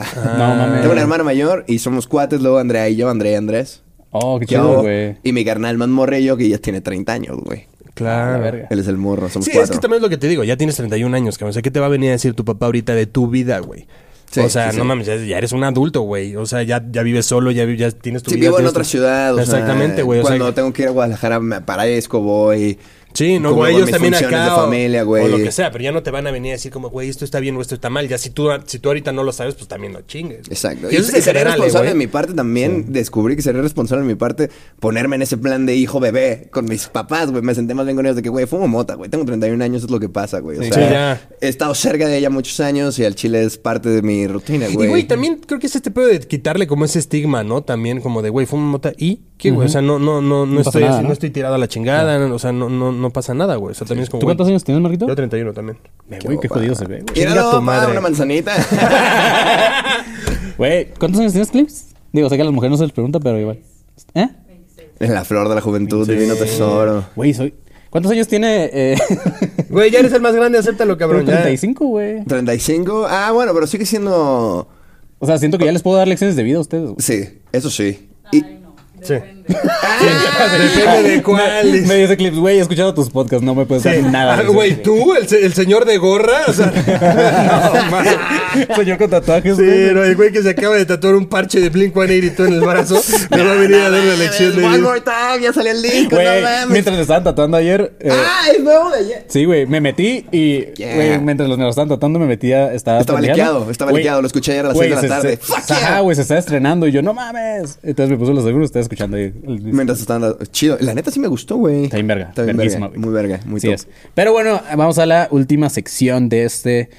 mames. Tengo una hermana mayor y somos cuates, luego Andrea y yo, Andrea y Andrés. Oh, qué chido, güey. y mi carnal más morrillo que ya tiene 30 años, güey. Claro. la verga. Él es el morro, somos Sí, cuatro. es que también es lo que te digo, ya tienes 31 años, cabrón. O sea, ¿qué te va a venir a decir tu papá ahorita de tu vida, güey? Sí, o sea, sí, no sí. mames, ya, ya eres un adulto, güey. O sea, ya, ya vives solo, ya, ya tienes tu Sí, vida. vivo en otra tu- ciudad. o Exactamente, güey. o sea, Cuando tengo que ir a Guadalajara me aparezco, voy. Sí, no, Como güey, ellos también acá. de o- familia, güey. O lo que sea, pero ya no te van a venir a decir como, güey, esto está bien o esto está mal. Ya si tú, si tú ahorita no lo sabes, pues también no chingues. Exacto. Y Y, eso es y general, responsable güey. de mi parte también. Descubrí que sería responsable de mi parte ponerme en ese plan de hijo bebé con mis papás, güey. Me senté más bien con ellos de que, güey, fumo mota, güey. Tengo 31 años, es lo que pasa, güey. O Sí. sea, Sí, ya. he estado cerca de ella muchos años y al chile es parte de mi rutina, Y, güey. güey, también creo que es este pedo de quitarle como ese estigma, ¿no? También como de, güey, fumo mota y, ¿qué, güey? O sea, no, no, no, no, estoy, nada, así, ¿no? no estoy tirado a la chingada, no, o sea, no, no, no pasa nada, güey. O sea, también es como. ¿Tú cuántos años tienes, Marquito? Yo 31 también. Güey, qué jodido se ve, güey. Míralo, tu pa, madre. una manzanita. Güey, ¿cuántos años tienes, Clips? Digo, sé que a las mujeres no se les pregunta, pero igual. ¿Eh? en la flor de la juventud, Sí. divino tesoro. Güey, soy... ¿Cuántos años tiene? Eh... Güey, ya eres el más grande, acéptalo, cabrón. ya. 35, güey. 35. Ah, bueno, pero sigue siendo... O sea, siento que ya les puedo dar lecciones de vida a ustedes, güey. Sí, eso sí. Y... Sí. Depende de cuál. Me dice Clips, güey, he escuchado tus podcasts, no me puedes dar Sí. nada. Ah. Güey, tú, el, el señor de gorra, o sea, no, man. Señor con tatuajes, Sí, güey. no, el güey que se acaba de tatuar un parche de Blink 182 en el brazo, me va a venir a dar una lección de One more time, ya salió el disco, Güey, no mames. mientras me estaban tatuando ayer... eh, Ah, es nuevo de ayer. Sí, güey, me metí y, Yeah. güey, mientras los me lo estaban tratando, me metía, estaba Estaba liqueado, estaba Güey, liqueado, lo escuché ayer a las güey, seis de la tarde. se- Fuck Ajá, güey, se está estrenando y yo, no mames. Entonces me puse los seguros, estaba escuchando ahí. El- Mientras dando- Chido. La neta sí me gustó, güey. Está bien verga, Está bien verga. Muy verga, muy Sí top. es. Pero bueno, vamos a la última sección de este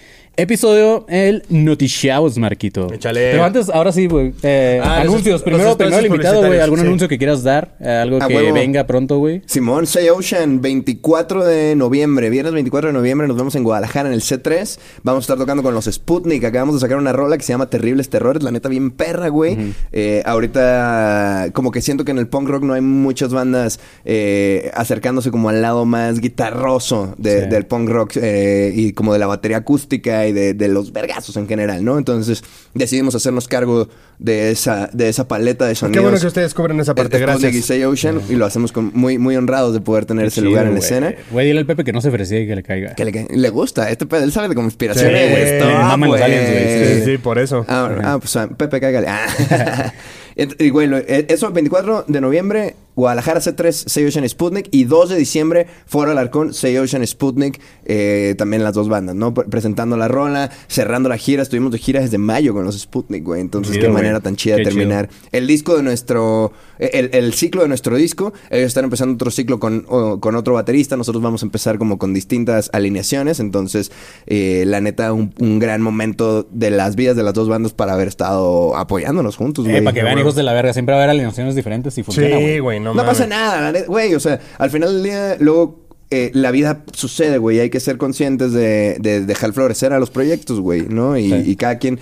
episodio, el Noticiaos, Marquito. Échale. Pero antes, ahora sí, güey. eh, Ah, anuncios. los primero, primero el invitado, güey. ¿Algún sí. anuncio que quieras dar? Eh, algo que huevo. venga pronto, güey. Simón, Say Ocean, 24 de noviembre, viernes 24 de noviembre, nos vemos en Guadalajara en el C3. Vamos a estar tocando con los Sputnik. Acabamos de sacar una rola que se llama Terribles Terrores, la neta bien perra, güey. Eh, ahorita, como que siento que en el punk rock no hay muchas bandas eh, acercándose como al lado más guitarroso de- Sí. del punk rock eh, y como de la batería acústica y y de, de los vergazos en general, ¿no? Entonces decidimos hacernos cargo de esa, de esa paleta de Qué sonidos. bueno que ustedes cubren esa parte, y gracias. Ocean y lo hacemos con muy, muy honrados de poder tener ese lugar en la escena. güey. Dile al Pepe que no se ofrecía y que le caiga. Que le, le gusta, este pedo, él sabe de conspiraciones. Sí, güey, aliens, güey, Sí, sí, por eso. Ah, ah, pues ah, Pepe, cágale. Ah. Y güey, eh, eso 24 de noviembre, Guadalajara C3, Say Ocean Sputnik. Y 2 de diciembre, Foro Alarcón, Say Ocean Sputnik. eh, también las dos bandas, ¿no? Pre- Presentando la rola, cerrando la gira. Estuvimos de gira desde mayo con los Sputnik, güey. Entonces, qué güey. manera tan chida de terminar. El disco de nuestro... eh, El, el ciclo de nuestro disco. Ellos están empezando otro ciclo con, o- con otro baterista. Nosotros vamos a empezar como con distintas alineaciones. Entonces, eh, la neta, un, un gran momento de las vidas de las dos bandas para haber estado apoyándonos juntos, Eh, güey. para que vean, hijos de la verga. Siempre va a haber alineaciones diferentes y funciona, Sí, güey. No, pasa nada, güey. O sea, al final del día, luego eh, la vida sucede, güey. Hay que ser conscientes de, de dejar florecer a los proyectos, güey, ¿no? Y, Sí. y cada quien.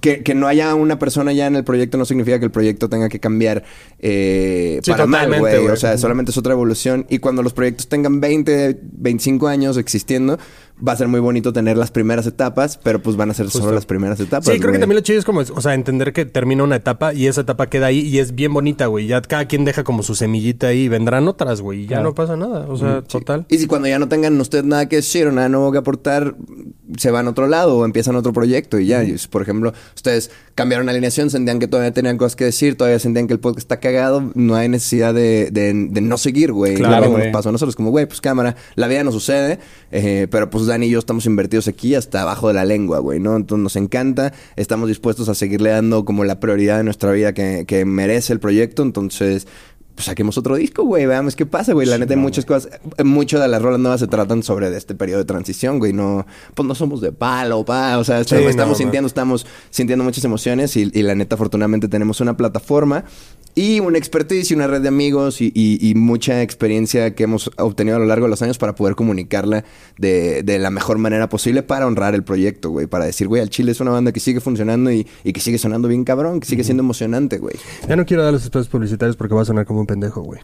Que, que no haya una persona ya en el proyecto no significa que el proyecto tenga que cambiar eh, Sí, para mal, güey. O sea, solamente es otra evolución. Y cuando los proyectos tengan 20, 25 años existiendo, va a ser muy bonito tener las primeras etapas, pero pues van a ser solo las primeras etapas. Sí, creo que también lo chido es como, o sea, entender que termina una etapa y esa etapa queda ahí y es bien bonita, güey. Ya cada quien deja como su semillita ahí y vendrán otras, güey. Y ya Claro. no pasa nada. O sea, total. Y si cuando ya no tengan usted nada que decir o nada nuevo que aportar, se van a otro lado o empiezan otro proyecto y ya. Por ejemplo, ustedes cambiaron alineación, sentían que todavía tenían cosas que decir, todavía sentían que el podcast está cagado, no hay necesidad de, de- de no seguir, güey. Claro, güey. nos pasó a nosotros como, güey, pues cámara, la vida no sucede, eh, pero pues Dani y yo estamos invertidos aquí hasta abajo de la lengua, güey, ¿no? Entonces nos encanta, estamos dispuestos a seguirle dando como la prioridad de nuestra vida que, que merece el proyecto, entonces pues saquemos otro disco, güey, veamos qué pasa, güey. La neta, hay muchas cosas, eh, mucho de las rolas nuevas se tratan sobre de este periodo de transición, güey. No, pues no somos de palo, pa, o sea, Sí, estamos, no, estamos man. sintiendo, estamos sintiendo muchas emociones y, y la neta, afortunadamente tenemos una plataforma y una expertise y una red de amigos y, y- y mucha experiencia que hemos obtenido a lo largo de los años para poder comunicarla de, de la mejor manera posible para honrar el proyecto, güey. Para decir, güey, al Chile es una banda que sigue funcionando y, y que sigue sonando bien cabrón, que sigue siendo emocionante, güey. Ya no quiero dar los espacios publicitarios porque va a sonar como un pendejo, güey.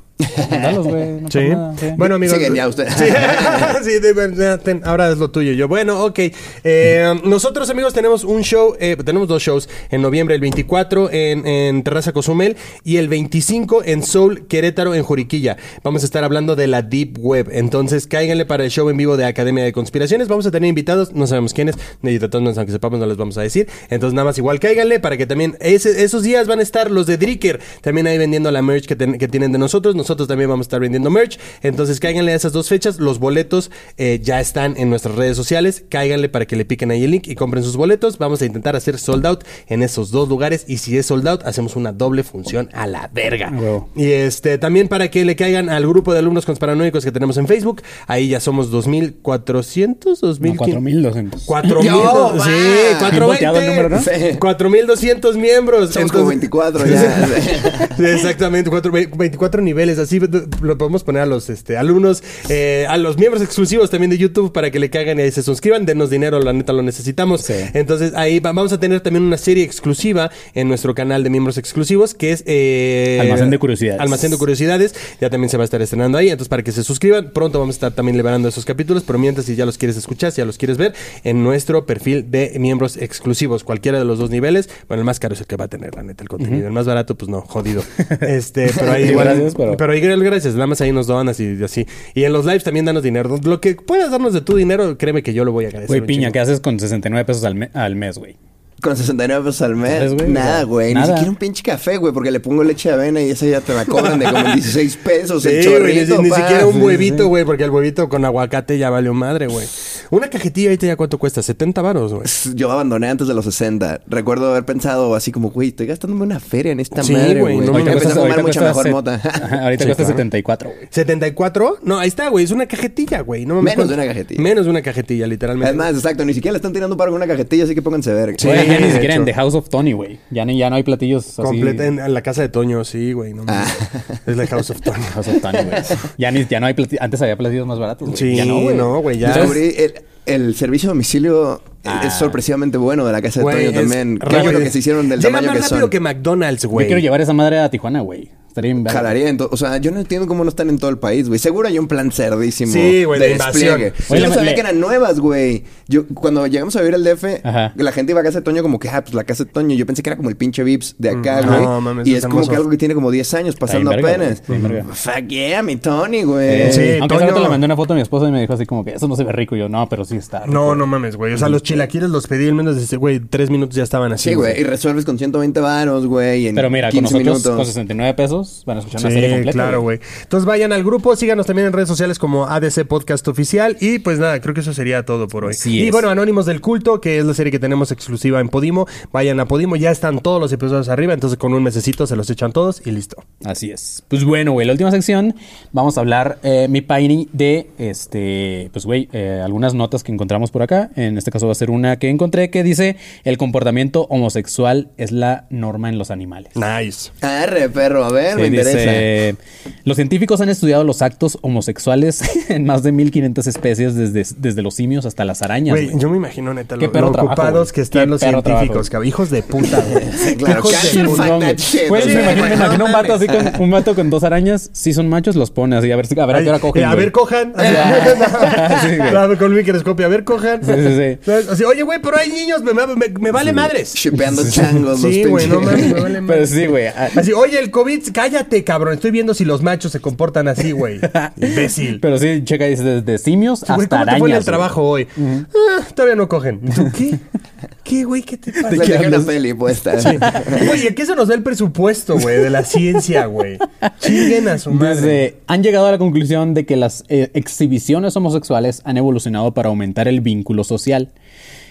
Dalos, güey. no Sí. pasa nada, sí. Bueno, amigos. Siguen ya ustedes. Sí, sí, de verdad, ten- ahora es lo tuyo. Yo, bueno, ok. Eh, nosotros, amigos, tenemos un show, eh, tenemos dos shows en noviembre, el 24 en, en Terraza Cozumel y el 25 en Soul Querétaro en Juriquilla. Vamos a estar hablando de la Deep Web. Entonces, cáiganle para el show en vivo de Academia de Conspiraciones. Vamos a tener invitados, no sabemos quiénes, ni de todos modos, aunque sepamos, no les vamos a decir. Entonces, nada más igual cáiganle para que también ese- esos días van a estar los de Dricker también ahí vendiendo la merch que, ten- que tienen de nosotros. Nosotros también vamos a estar vendiendo merch. Entonces, cáiganle a esas dos fechas. Los boletos eh, ya están en nuestras redes sociales. Cáiganle para que le piquen ahí el link y compren sus boletos. Vamos a intentar hacer sold out en esos dos lugares. Y si es sold out, hacemos una doble función a la verga. Y este también para que le caigan al grupo de alumnos conspiranoicos que tenemos en Facebook. Ahí ya somos 2400, 2000. No, 4200. 4000. Yo, Sí, va. Bien volteado el número, ¿no? Sí. 4200 miembros. Somos como 24 ya. Exactamente, cuatro- ve- 24 niveles, así lo podemos poner a los este, alumnos, eh, a los miembros exclusivos también de YouTube para que le caigan y ahí se suscriban, denos dinero, la neta lo necesitamos. Sí. Entonces ahí va- vamos a tener también una serie exclusiva en nuestro canal de miembros exclusivos que es... eh, Almacén de curiosidades. Almacén de curiosidades, ya también se va a estar estrenando ahí, entonces para que se suscriban, pronto vamos a estar también liberando esos capítulos, pero mientras si ya los quieres escuchar, si ya los quieres ver, en nuestro perfil de miembros exclusivos, cualquiera de los dos niveles, bueno, el más caro es el que va a tener, la neta, el contenido, el más barato, pues no, jodido. este, pero ahí Sí, igual, gracias, pero- pero gracias, nada más ahí nos donas y así. Y en los lives también danos dinero. Lo que puedas darnos de tu dinero, créeme que yo lo voy a agradecer. Güey, piña. ¿qué haces con 69 pesos al, me- al mes, güey? Con 69 pesos al mes. ¿Sabes, güey? Nada, güey. Ni siquiera un pinche café, güey, porque le pongo leche de avena y esa ya te la cobran de como 16 pesos el Sí, güey, ni, chorrito. ni siquiera un huevito, güey, porque el huevito con aguacate ya valió madre, güey. Una cajetilla ahorita ya cuánto cuesta, 70 varos, güey. Yo abandoné antes de los 60. Recuerdo haber pensado así como, güey, estoy gastándome una feria en esta Sí, madre, güey, güey. no mames. empecé a fumar cuesta mejor set- mota. Ajá, ahorita Sí, cuesta claro. 74, güey. ¿74? No, ahí está, güey, es una cajetilla, güey. No mames, Menos de una cajetilla. Menos de una cajetilla, literalmente. Además, exacto, ni siquiera le están tirando para una cajetilla, así que pónganse verga. Sí, ya ni de siquiera en hecho. The House of Tony, güey. Ya, ni, ya no hay platillos así. Completa en, en la casa de Toño, sí, güey. No mames. Es la House of Toño. House of Tony, güey. Ya, ni, ya no hay platillos. Antes había platillos más baratos, güey. Sí, ya no, güey. no, güey, ya. Descubrí el, el servicio a domicilio es sorpresivamente bueno de la casa de Toño también. Qué rápido. bueno que se hicieron del Llega tamaño más que rápido son. que McDonald's, Yo güey. quiero llevar esa madre a Tijuana, güey. Verga. Jalaría en O sea, yo no entiendo cómo no están en todo el país, güey. Seguro hay un plan cerdísimo. Sí, güey, de invasión. despliegue. Oye, yo no sabía le- que eran nuevas, güey. Yo, cuando llegamos a vivir al DF, Ajá. la gente iba a casa de Toño como que, ah, pues la casa de Toño. Yo pensé que era como el pinche Vips de acá, Mm, güey. no, mames, y es como que algo que tiene como 10 años pasando verga, apenas. Fuck yeah, mi Tony, güey. Sí, Aunque hace Toño- rato le mandé una foto a mi esposa y me dijo así como que eso no se ve rico. Y yo, no, pero sí está. rico". No, no mames, güey. O sea, los chilaquiles los pedí en menos de, güey, tres minutos ya estaban así. Sí, güey. Y resuelves con 120 varos, güey. Pero mira, con 15 nosotros con minutos. 69 pesos van a escuchar una serie Sí, completa. claro, güey. Entonces vayan al grupo, síganos también en redes sociales como ADC Podcast Oficial. Y pues nada, creo que eso sería todo por hoy. Así y es. bueno, Anónimos del Culto, que es la serie que tenemos exclusiva en Podimo. Vayan a Podimo, ya están todos los episodios arriba. Entonces con un mesecito se los echan todos y listo. Así es. Pues bueno, güey, la última sección vamos a hablar, eh, mi Paini, de este, pues güey, eh, algunas notas que encontramos por acá. En este caso va a ser una que encontré que dice: el comportamiento homosexual es la norma en los animales. Nice. Arre, perro. A ver, Sí, me interesa. dice, los científicos han estudiado los actos homosexuales en más de 1500 especies desde, desde los simios hasta las arañas. Güey, güey. yo me imagino, neta, lo, lo trabajo, ocupados que están los trabajo, científicos, cabrón. Hijos de puta, güey. Claro, Hijos de puta. me imagino, me No imagino un vato mames. así con un vato con dos arañas. Si son machos, los pone así. A ver, a ver a qué hora cogen. eh, a ver, cojan. Sí, güey. Claro, con mi microscopio. A ver, cojan. Sí, sí, sí. Así, Oye, güey, pero hay niños, me, me- me vale madres. Shipeando changos, los Sí, güey, no mames, me vale Pero madres. sí, güey. ah, Así, oye, el COVID, cállate, cabrón. Estoy viendo si los machos se comportan así, güey. Imbécil. Pero sí, checa, dice desde simios Sí, hasta ¿Cómo te arañas. fue en el trabajo hoy? Ah, todavía no cogen. ¿Y tú qué? ¿Qué, güey? ¿Qué te pasa? Le dejé una peli puesta. Oye, ¿qué se nos da el presupuesto, güey? De la ciencia, güey. Chinguen a su madre. Desde- han llegado a la conclusión de que las eh, exhibiciones homosexuales han evolucionado para aumentar el vínculo social.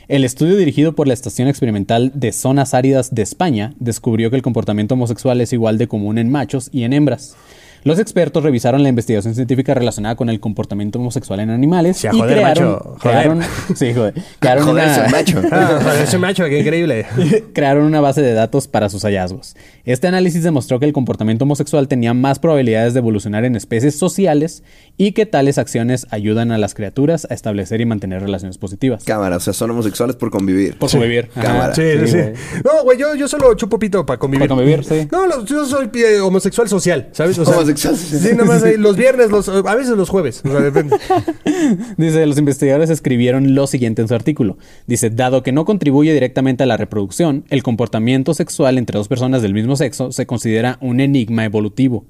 El estudio dirigido por la Estación Experimental de Zonas Áridas de España descubrió que el comportamiento homosexual es igual de común en machos y en hembras. Los expertos revisaron la investigación científica relacionada con el comportamiento homosexual en animales Sí, y joder, crearon, macho, joder. crearon, sí, joder, crearon Joder, una- ese macho. Ah, joder, ese macho, qué increíble. crearon una base de datos para sus hallazgos. Este análisis demostró que el comportamiento homosexual tenía más probabilidades de evolucionar en especies sociales y que tales acciones ayudan a las criaturas a establecer y mantener relaciones positivas. Cámara, o sea, son homosexuales por convivir. Por convivir. Cámara. Sí, sí, sí. güey. No, güey, yo, yo solo chupo pito para convivir. Para convivir, sí. No, yo soy eh, homosexual social, ¿sabes? O sea, Homosexual Sí, nomás ahí, los viernes, los, a veces los jueves. O sea, depende. Dice, los investigadores escribieron lo siguiente en su artículo. Dice, dado que no contribuye directamente a la reproducción, el comportamiento sexual entre dos personas del mismo sexo se considera un enigma evolutivo.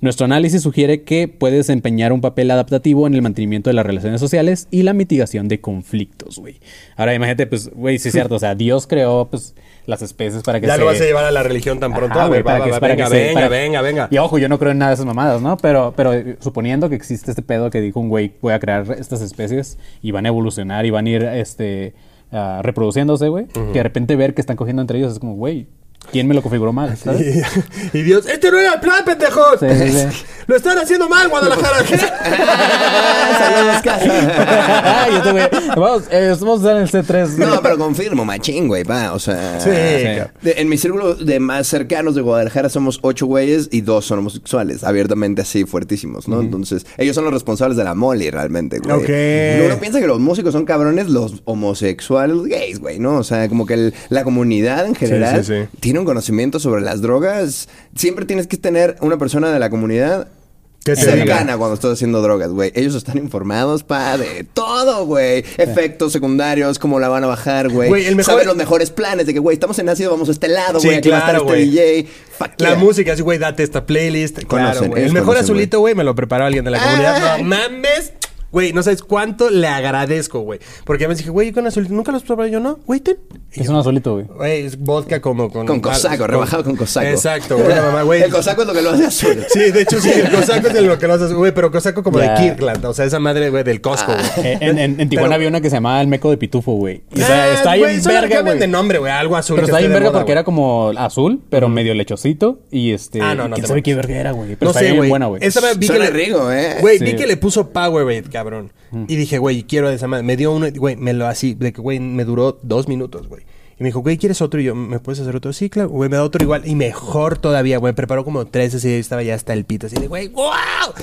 Nuestro análisis sugiere que puede desempeñar un papel adaptativo en el mantenimiento de las relaciones sociales y la mitigación de conflictos, güey. Ahora imagínate, pues, güey, sí es cierto, o sea, Dios creó, pues, las especies para que Ya se... lo vas a llevar a la religión tan pronto, Ajá, güey. para Va, que- va, para venga, que se- venga, para- venga, venga. Y ojo, yo no creo en nada de esas mamadas, ¿no? Pero, pero eh, suponiendo que existe este pedo que dijo un güey, voy a crear estas especies y van a evolucionar y van a ir, este, ah, reproduciéndose, güey. Que de repente ver que están cogiendo entre ellos es como, güey, ¿quién me lo configuró mal? ¿sabes? Y, y Dios, este no era el plan, pendejos. Sí, sí, sí. Lo están haciendo mal, Guadalajara. Saludos, casa. Ay, este güey, vamos, eh, vamos a estar en el C3. No, pero confirmo, machín, güey, va, o sea... Sí, Sí. cabrón. De- en mi círculo de más cercanos de Guadalajara somos ocho güeyes y dos son homosexuales, abiertamente así, fuertísimos, ¿no? Entonces, ellos son los responsables de la moli realmente, güey. Ok. Uno piensa que los músicos son cabrones, los homosexuales, los gays, güey, ¿no? O sea, como que el- la comunidad en general sí, sí. Tiene un conocimiento sobre las drogas. Siempre tienes que tener una persona de la comunidad Que te cercana diga. cuando estás haciendo drogas, güey. Ellos están informados, pa, de todo, güey. Efectos secundarios, cómo la van a bajar, güey. Mejor- Saben los mejores planes de que, güey, estamos en ácido, vamos a este lado, Sí, güey. Aquí va a estar claro, este güey. DJ. Fuck La yeah. música, así, güey, date esta playlist. Claro, Conocen, güey. El mejor conocen, azulito, güey, me lo preparó alguien de la comunidad. Ah. No mames. Güey, no sabes cuánto le agradezco, güey. Porque a veces dije, güey, con azulito, nunca los probé yo, ¿no? Güey, ten. Es un azulito, güey. Güey, es vodka como con... Con cosaco, rebajado con cosaco. Exacto, güey, la mamá, güey. El cosaco es lo que lo hace azul. Sí, de hecho sí, el cosaco es de lo que lo haces, güey, pero cosaco como de Kirkland, o sea, esa madre, güey, del Costco, güey. Eh, En, en- en Tijuana Pero- había una que se llamaba el meco de pitufo, güey. O sea, Ah, está ahí en verga, güey. de nombre, güey, algo azul. Pero está bien de verga porque era como azul, pero medio lechosito. Y este. Ah, no, no ¿Quién sabe qué verga era, güey? Pero No está sé, bien güey. buena, güey. Esa vez vi que rico, ¿eh? Güey, vi que le puso Powerade, cabrón. Y dije, güey, quiero de esa madre. Me dio uno, güey, me lo así, de que, güey, me duró dos minutos, güey. Y me dijo, güey, ¿quieres otro? Y yo, ¿me puedes hacer otro? Sí, claro. Güey, me da otro igual. Y mejor todavía, güey. Preparó como tres así. y estaba ya hasta el pito. Así de, güey, ¡wow!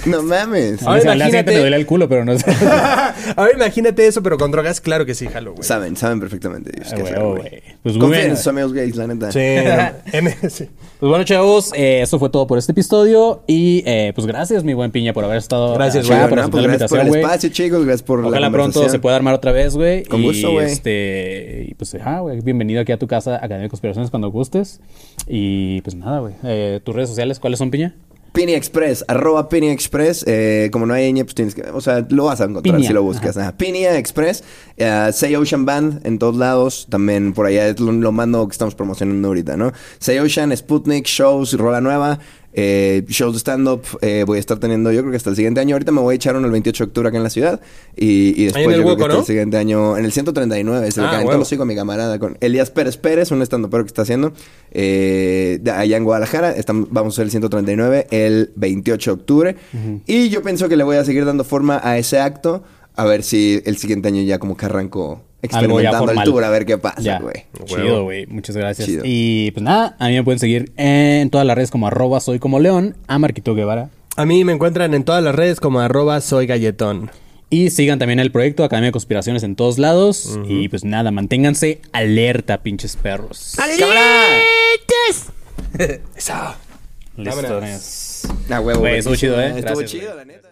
No mames. Ahora imagínate- me duele el culo, pero no sé. Ahora imagínate eso, pero con drogas, claro que sí, jalo, güey. Saben, saben perfectamente. ellos Ah, qué güey, hacer, oh, güey. güey. Pues muy Confíen bien. en sus amigos gays, la neta. Sí. Pues bueno, chavos, eh, eso fue todo por este episodio. Y eh, pues gracias, mi buen piña, por haber estado Gracias, güey. por No, pues gracias por el espacio, chicos. Gracias por la Ojalá pronto se pueda armar otra vez, güey. Con y, gusto, güey. Este, y pues, ah, güey, bienvenido aquí a tu casa, Academia de Conspiraciones, cuando gustes. Y pues nada, güey. Eh, ¿Tus redes sociales cuáles son, piña? Pini Express, arroba Pini Express. Eh, como no hay ñ, pues tienes que. O sea, lo vas a encontrar si lo buscas. Ajá. Pinia Express. Eh, Say Ocean Band en todos lados. También por allá es lo, lo mando que estamos promocionando ahorita, ¿no? Say Ocean, Sputnik, shows, rola nueva. Eh, shows de stand-up. eh, voy a estar teniendo, yo creo que hasta el siguiente año. Ahorita me voy a echar uno el 28 de octubre acá en la ciudad. Y, y después el yo creo que hasta el siguiente año. En el 139. Se le Ah, calentó huevo. los hocico a mi camarada con Elías Pérez Pérez, un stand-upero que está haciendo. eh, de allá en Guadalajara. Estamos- vamos a hacer el 139 el 28 de octubre. Y yo pienso que le voy a seguir dando forma a ese acto. A ver si el siguiente año ya como que arranco experimentando el tour. A ver qué pasa, güey. Chido, güey. Muchas gracias. Chido. Y pues nada, a mí me pueden seguir en todas las redes como arroba soy como león, a Marquito Guevara. A mí me encuentran en todas las redes como arroba soy galletón. Y sigan también el proyecto Academia de Conspiraciones en todos lados. Y pues nada, manténganse alerta, pinches perros. Eso. Listo. Ah, huevo, Güey, estuvo chido, ¿eh? Estuvo Gracias, chido, güey. la neta.